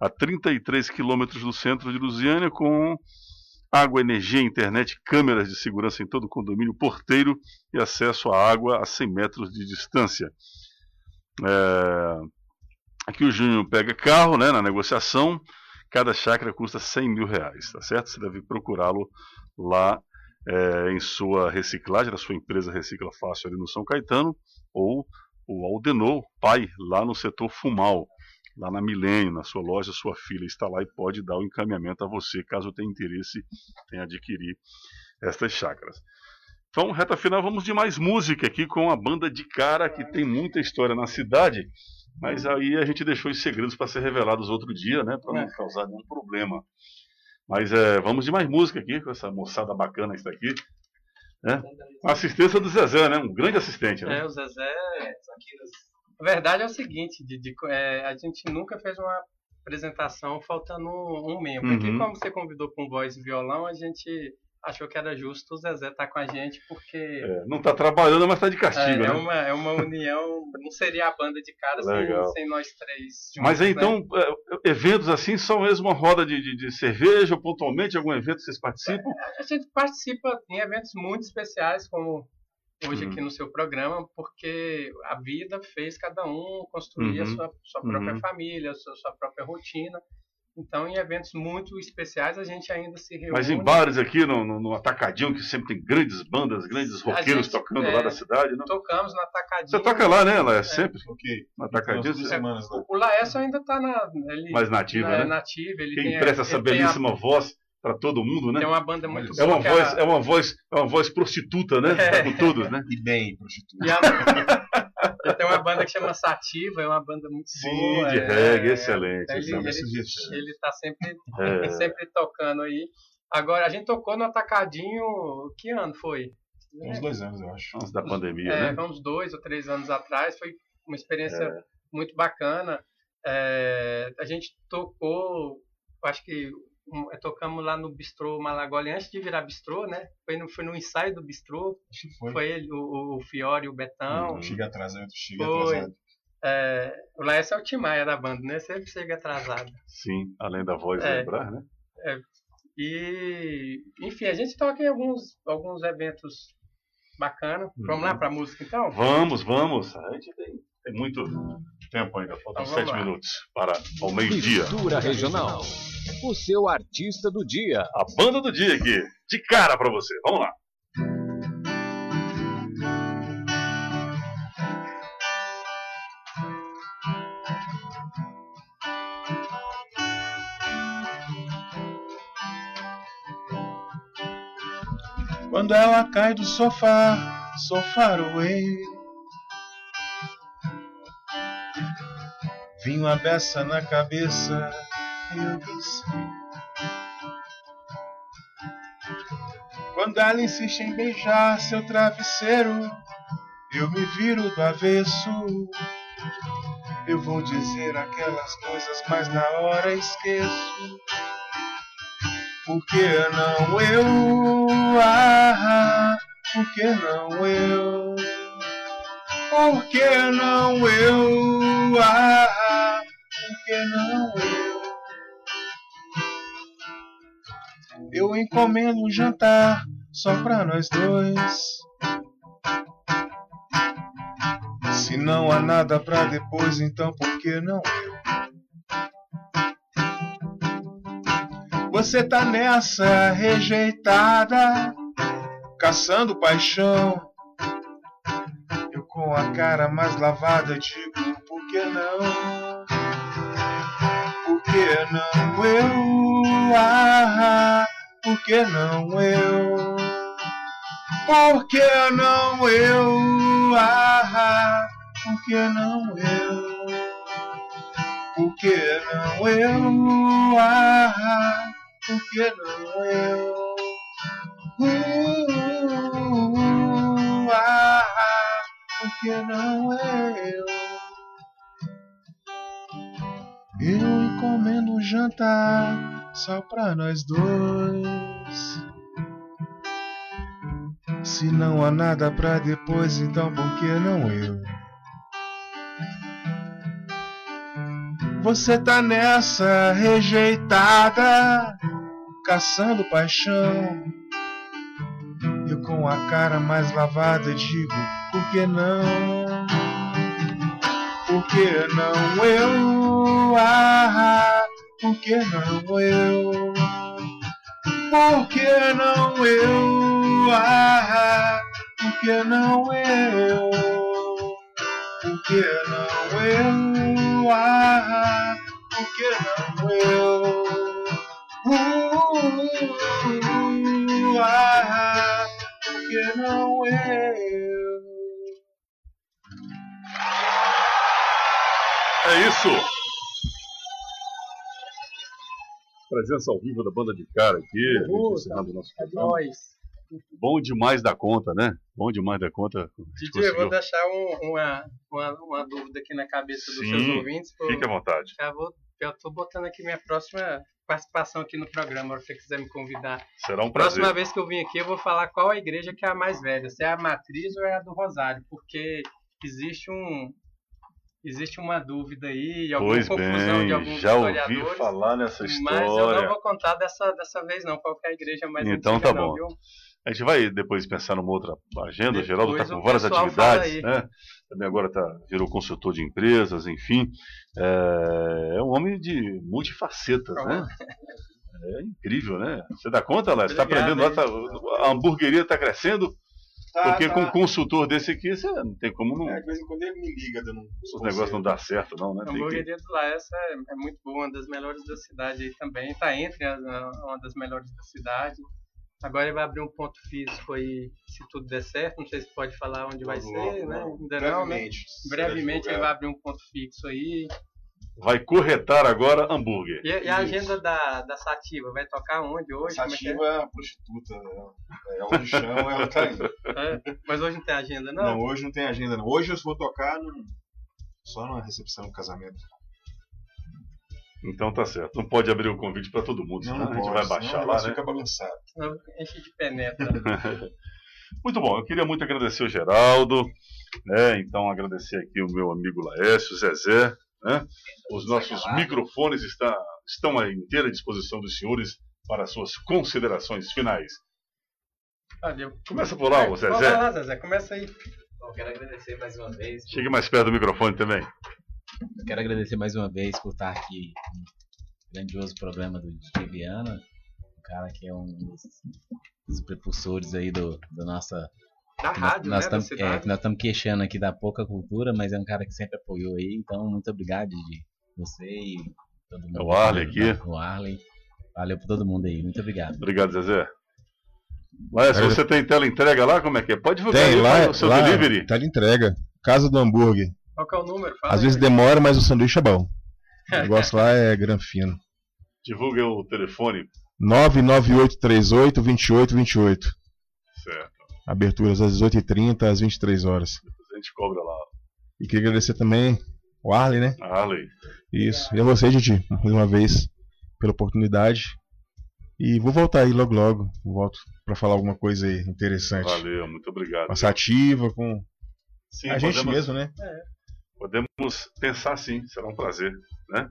a 33 quilômetros do centro de Lusiânia, com água, energia, internet, câmeras de segurança em todo o condomínio, porteiro e acesso à água a 100 metros de distância. É, Aqui o Júnior pega carro né, na negociação, cada chácara custa 100 mil reais, tá certo? Você deve procurá-lo lá é, em sua reciclagem, na sua empresa Recicla Fácil ali no São Caetano, ou o Aldenor, pai, lá no setor Fumal, lá na Milênio, na sua loja, sua filha está lá e pode dar o encaminhamento a você, caso tenha interesse em adquirir estas chácaras. Então, reta final, vamos de mais música aqui com a banda de cara que tem muita história na cidade, mas aí a gente deixou os segredos para ser revelados outro dia, né, para não causar nenhum problema. Mas é, vamos de mais música aqui com essa moçada bacana que está aqui. Né? A assistência do Zezé, né? Um grande assistente, né? É, o Zezé. A verdade é o seguinte, Didi, é, a gente nunca fez uma apresentação faltando um, membro. Aqui, Uhum. como você convidou um voz e violão, a gente achou que era justo o Zezé estar com a gente, porque É, não está trabalhando, mas está de castigo, é, é né? uma, é uma união, não seria a banda de cara sem, sem nós três. Mas juntos, aí, né? então, é, eventos assim são mesmo uma roda de, de, de cerveja, pontualmente algum evento que vocês participam? A gente participa em eventos muito especiais, como hoje Uhum. aqui no seu programa, porque a vida fez cada um construir a Uhum. sua, sua própria Uhum. família, a sua, sua própria rotina. Então, em eventos muito especiais, a gente ainda se reúne. Mas em bares aqui, no, no, no Atacadinho, que sempre tem grandes bandas, grandes roqueiros gente, tocando é, lá da cidade, né? Tocamos no Atacadinho. Você toca lá, né? Lá é É. sempre? No Atacadinho. É, você- O Laércio ainda está na. Ele, Mais nativa, na- né? nativa, ele Quem tem a- empresta essa ele tem a- belíssima voz para todo mundo, né? Tem uma banda muito é uma boa é voz, a- é uma voz, é uma voz prostituta, né? É. Com todos, né? E bem prostituta. E a- ele tem uma banda que chama Sativa, é uma banda muito Sim, boa. de é- reggae, excelente, Ele, excelente. ele, ele tá sempre, É. sempre tocando aí. Agora, a gente tocou no Atacadinho, que ano foi? Uns dois anos, eu acho. Antes da pandemia, É, né? uns dois ou três anos atrás, foi uma experiência É. muito bacana. É, a gente tocou, acho que tocamos lá no Bistrô Malagoli antes de virar Bistrô, né? Foi no, foi no ensaio do Bistrô. Que foi. ele, o, o Fiore e o Betão. Chega atrasado, chega Foi. atrasado. É, o Laércio é o Timaya da banda, né? Sempre chega atrasado. Sim, além da voz É. lembrar, né? É, E, enfim, a gente toca em alguns, alguns eventos bacanas. Vamos lá pra música então? Vamos, vamos. A gente tem, tem muito tempo ainda, faltam Então sete lá. minutos para ao meio-dia. Mistura Regional. O seu artista do dia. A banda do dia aqui, de cara pra você. Vamos lá. Quando ela cai do sofá, so far Vinho a beça na cabeça, eu disse. Quando ela insiste em beijar seu travesseiro, eu me viro do avesso. Eu vou dizer aquelas coisas, mas na hora esqueço. Por que não eu? Ah, por que não eu? Por que não eu? Ah, por que não eu? Eu encomendo um jantar só pra nós dois. Se não há nada pra depois, então por que não eu? Você tá nessa rejeitada, caçando paixão. Com a cara mais lavada digo, por que não? Por que não eu? Ah, por que não eu? Por que não eu? Ah, por que não eu? Por que não eu? Ah, por que não eu? Uh, por que não eu? Eu encomendo um jantar só pra nós dois. Se não há nada pra depois, então por que não eu? Você tá nessa rejeitada, caçando paixão. Eu com a cara mais lavada digo, que não? Por que não eu? Ah, por que não eu? Por que não eu? Ah, por que não eu? Por que não eu? Ah, por que não eu? Uh, ah, por que não eu? É isso. Presença ao vivo da banda de cara aqui, Uhul, encerrando o nosso É nóis. Bom demais da conta, né? Bom demais da conta. Didi, eu vou deixar um- uma, uma, uma dúvida aqui na cabeça dos Sim, seus ouvintes. eu- fique à vontade. Já vou, eu tô botando aqui minha próxima participação aqui no programa, se você quiser me convidar. Será um prazer. Próxima vez que eu vim aqui, eu vou falar qual a igreja que é a mais velha, se é a matriz ou é a do Rosário, porque existe um existe uma dúvida aí, alguma Pois confusão de bem, alguns já ouvi falar nessa Mas eu história. não vou contar dessa, dessa vez não, qual é a igreja mais Então antiga tá não, bom. viu? A gente vai depois pensar numa outra agenda. O Geraldo está Depois com várias atividades, né? Também agora tá, virou consultor de empresas, enfim. É, é um homem de multifacetas, né? É incrível, né? Você dá conta, Léo? Você está aprendendo lá, tá- a hamburgueria está crescendo? Tá, porque tá. com um consultor desse aqui, você não tem como não. É, de vez em quando ele me liga dando um Os negócios não dá certo, não, né? A Tem que- hamburgueria do Laessa é, é muito boa, uma das melhores da cidade aí também. Está entre as, uma das melhores da cidade. Agora ele vai abrir um ponto físico aí, se tudo der certo. Não sei se pode falar onde vai Logo, ser, né? Ainda não, né? Brevemente, será Brevemente ele vai abrir um ponto fixo aí. Vai corretar agora hambúrguer. E, e a agenda da, da Sativa vai tocar onde hoje? É é? Sativa é uma prostituta. né? Ela me chama, ela tá indo. É, Mas hoje não tem agenda, não? Não, hoje não tem agenda, não. Hoje eu vou tocar num- só numa recepção do casamento. Então tá certo. Não pode abrir o convite para todo mundo, Não, senão não a gente pode, vai baixar o lá, negócio né? fica bagunçado. Senão Enche de penetra. Muito bom, eu queria muito agradecer o Geraldo, né? Então agradecer aqui o meu amigo Laércio, o Zezé, né? Os nossos microfones está- estão à inteira disposição dos senhores para as suas considerações finais. Eu- Começa por lá, Zezé. Vai lá, Zezé, começa aí. Bom, quero agradecer mais uma vez. Chegue mais perto do microfone também. Quero agradecer mais uma vez por estar aqui no grandioso programa do DJ Viana. Um cara que é um dos, dos prepulsores aí do, do nossa. Da rádio, nós né, tam- é, que nós estamos queixando aqui da pouca cultura, mas é um cara que sempre apoiou aí. Então, muito obrigado, Didi. Você e todo mundo. É o Arley aqui. O Arley. Valeu por todo mundo aí. Muito obrigado. Obrigado, Zezé. Mas se você tem tela entrega lá, como é que é? Pode divulgar Tem, aí lá, o seu lá delivery. tá de entrega. Casa do hambúrguer. Qual que é o número? Fala Às aí. vezes demora, mas o sanduíche é bom. O negócio lá é granfino. Divulga o telefone. 998382828. Certo. Aberturas às 18h30 às 23 horas. A gente cobra lá. E queria agradecer também o Arley, né? Arley. Isso. E a você, Didi, mais uma vez, pela oportunidade. E vou voltar aí logo logo. Volto pra falar alguma coisa aí interessante. Valeu, muito obrigado. Passativa, com Sim, a gente podemos- mesmo, né? Podemos pensar sim, será um prazer, né?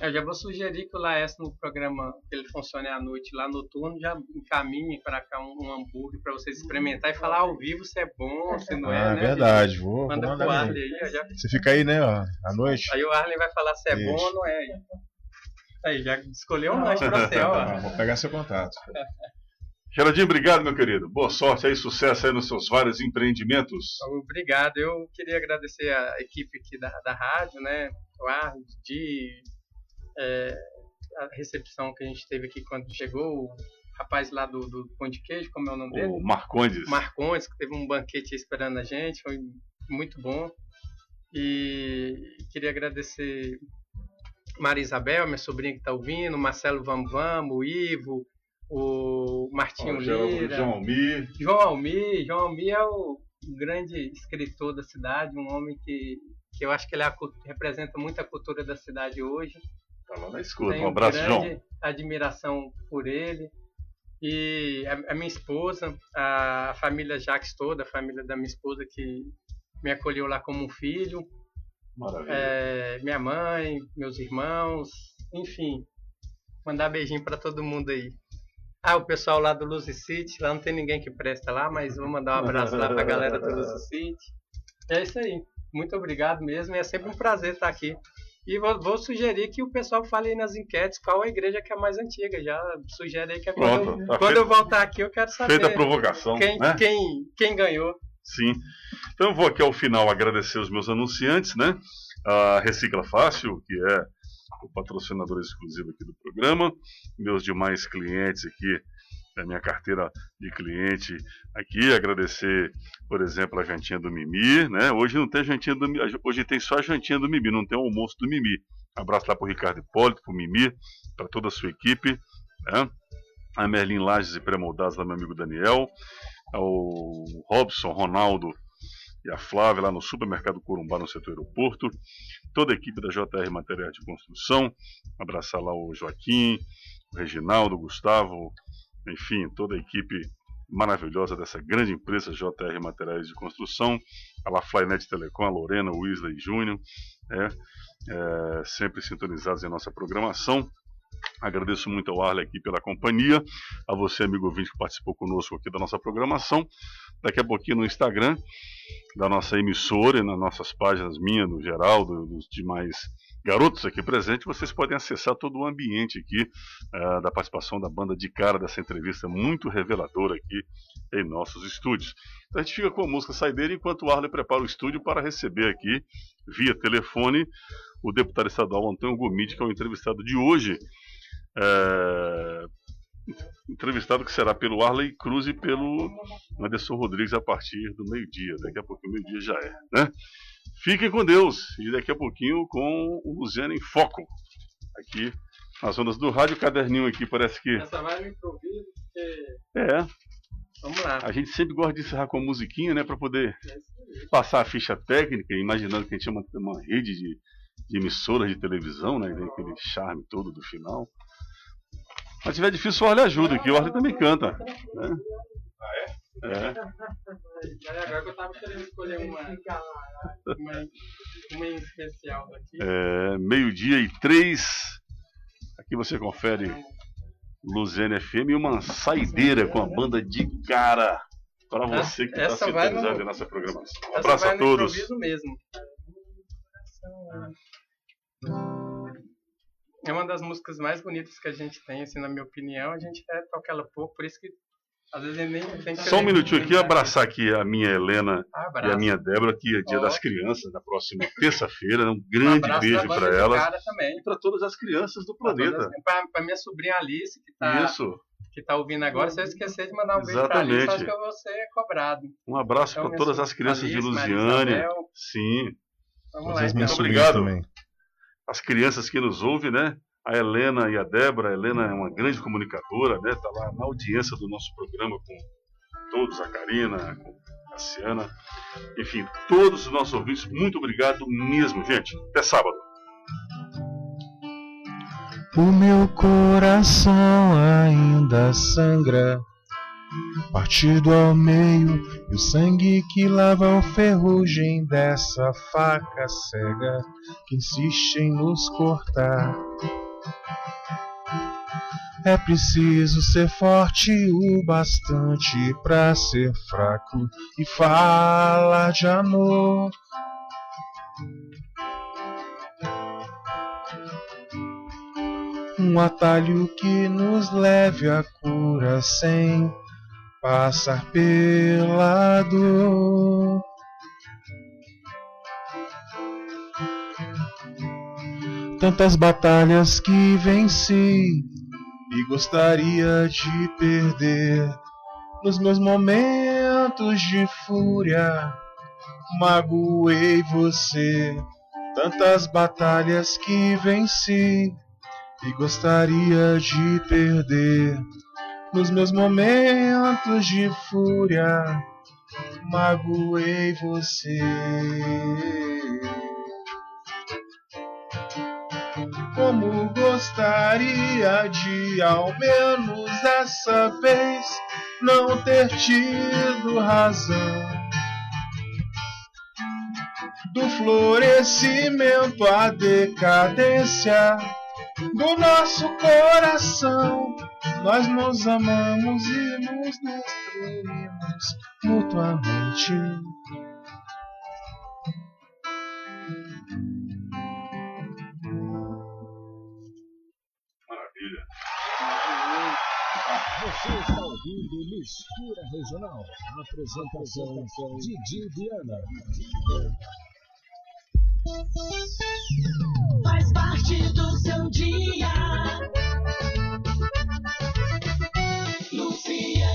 Eu já vou sugerir que o Laércio, no programa que ele funcione à noite, lá noturno, já encaminhe para cá um, um hambúrguer para vocês experimentar e falar ao vivo se é bom, se não é, Ah, né? verdade, vou- vou Manda mandar pro. Arley aí, ó, já- Você fica aí, né, ó, à noite. Aí o Arley vai falar se é bom Isso. ou não é. Aí, já escolheu um lanche pra você, ó. Vou pegar seu contato. Geraldinho, obrigado, meu querido. Boa sorte aí, sucesso aí nos seus vários empreendimentos. Obrigado. Eu queria agradecer a equipe aqui da, da rádio, né? O Arley, Didi, é, a recepção que a gente teve aqui quando chegou, o rapaz lá do, do Pão de Queijo, como é o nome dele? O Marcondes. Marcondes, que teve um banquete esperando a gente, foi muito bom. E queria agradecer Maria Isabel, minha sobrinha que está ouvindo, Marcelo Vam Vam, o Ivo, o Martinho João- Lira. João Almir. João Almir. João Almir é o grande escritor da cidade, um homem que, que eu acho que ele é a representa muito a cultura da cidade hoje. Tá lá na escuta. Tenho Um abraço, grande João. admiração por ele. E a, a minha esposa, a, a família Jacques toda, a família da minha esposa que me acolheu lá como um filho. Maravilha. É, minha mãe, meus irmãos, enfim. Mandar beijinho para todo mundo aí. Ah, o pessoal lá do Luzy City, lá não tem ninguém que presta lá, mas vou mandar um abraço lá pra galera do Luzy City. É isso aí. Muito obrigado mesmo. e É sempre um prazer estar aqui. E vou, vou sugerir que o pessoal fale aí nas enquetes qual a igreja que é a mais antiga. Já sugere aí que é quando, Pronto, eu, tá quando feito- eu voltar aqui eu quero saber. feita a provocação, Quem, né? quem, quem ganhou. Sim. Então eu vou aqui ao final agradecer os meus anunciantes, né? A Recicla Fácil, que é o patrocinador exclusivo aqui do programa, meus demais clientes aqui, minha carteira de cliente aqui, agradecer, por exemplo, a jantinha do Mimi, né? Hoje não tem jantinha do hoje tem só a jantinha do Mimi, não tem o almoço do Mimi. Abraço lá pro Ricardo Hipólito, pro Mimi, para toda a sua equipe, né? A Merlin Lages e Pré-Moldados, lá meu amigo Daniel, ao Robson, Ronaldo e a Flávia lá no supermercado Corumbá, no setor aeroporto, toda a equipe da JR Materiais de Construção, abraçar lá o Joaquim, o Reginaldo, o Gustavo, enfim, toda a equipe maravilhosa dessa grande empresa JR Materiais de Construção, a La Flynet Telecom, a Lorena, o Wesley Júnior, é, é, sempre sintonizados em nossa programação. Agradeço muito ao Arley aqui pela companhia, a você, amigo ouvinte, que participou conosco aqui da nossa programação. Daqui a pouquinho no Instagram da nossa emissora nas nossas páginas, minha, do Geraldo, dos demais garotos aqui presentes, vocês podem acessar todo o ambiente aqui eh, da participação da banda de cara dessa entrevista muito reveladora aqui em nossos estúdios. Então a gente fica com a música saideira enquanto o Arley prepara o estúdio para receber aqui, via telefone, o deputado estadual Antônio Gomide, que é o entrevistado de hoje. É, entrevistado que será pelo Arley Cruz e pelo Anderson Rodrigues a partir do meio-dia. Daqui a pouquinho, meio-dia já é, né? Fiquem com Deus e daqui a pouquinho com o Luziano em Foco. Aqui nas ondas do rádio, caderninho aqui parece que. Essa vai no improviso, porque. É. Vamos lá. A gente sempre gosta de encerrar com a musiquinha, né? Para poder passar a ficha técnica, imaginando que a gente tinha uma, uma rede de, de emissoras de televisão, né? Tem aquele charme todo do final. Mas se tiver difícil, o Arley ajuda aqui. O Arley também canta. Né? Ah, é? É. Agora que eu tava querendo escolher uma. Uma, uma em especial daqui. É, meio-dia e três. Aqui você confere Luziane FM e uma saideira com a banda de cara para você que está no- sintonizado em nossa programação. Um abraço a no todos. mesmo. É uma das músicas mais bonitas que a gente tem, assim, na minha opinião. A gente é, toca ela pouco, por isso que às vezes ele nem tem que Só um minutinho aqui, abraçar aqui a minha Helena Abraço. e a minha Débora, que é dia Ó. das crianças, na próxima terça-feira. Um Um grande abraço beijo para de elas também. e para todas as crianças do planeta. Para minha sobrinha Alice, que tá, Isso. que tá ouvindo agora. Se eu esquecer de mandar um beijo pra Alice, Exatamente. acho que eu vou ser cobrado. Um abraço Então, para todas as crianças de Alice, Lusiânia. Isabel. Sim. Vamos lá, as então. minhas obrigado. As crianças que nos ouvem, né? A Helena e a Débora. A Helena é uma grande comunicadora, né? Tá lá na audiência do nosso programa com todos, a Karina, com a Cassiana. Enfim, todos os nossos ouvintes, muito obrigado mesmo, gente. Até sábado. O meu coração ainda sangra, partido ao meio, e o sangue que lava a ferrugem dessa faca cega que insiste em nos cortar. É preciso ser forte o bastante pra ser fraco e falar de amor. Um atalho que nos leve à cura sem passar pela dor. Tantas batalhas que venci e gostaria de perder. Nos meus momentos de fúria, magoei você. Tantas batalhas que venci e gostaria de perder. Nos meus momentos de fúria, magoei você. Como gostaria de, ao menos dessa vez, não ter tido razão. Do florescimento à decadência do nosso coração, nós nos amamos e nos destruímos mutuamente. Você está ouvindo Mistura Regional. Apresentação de Viana. Faz parte do seu dia. Luciana.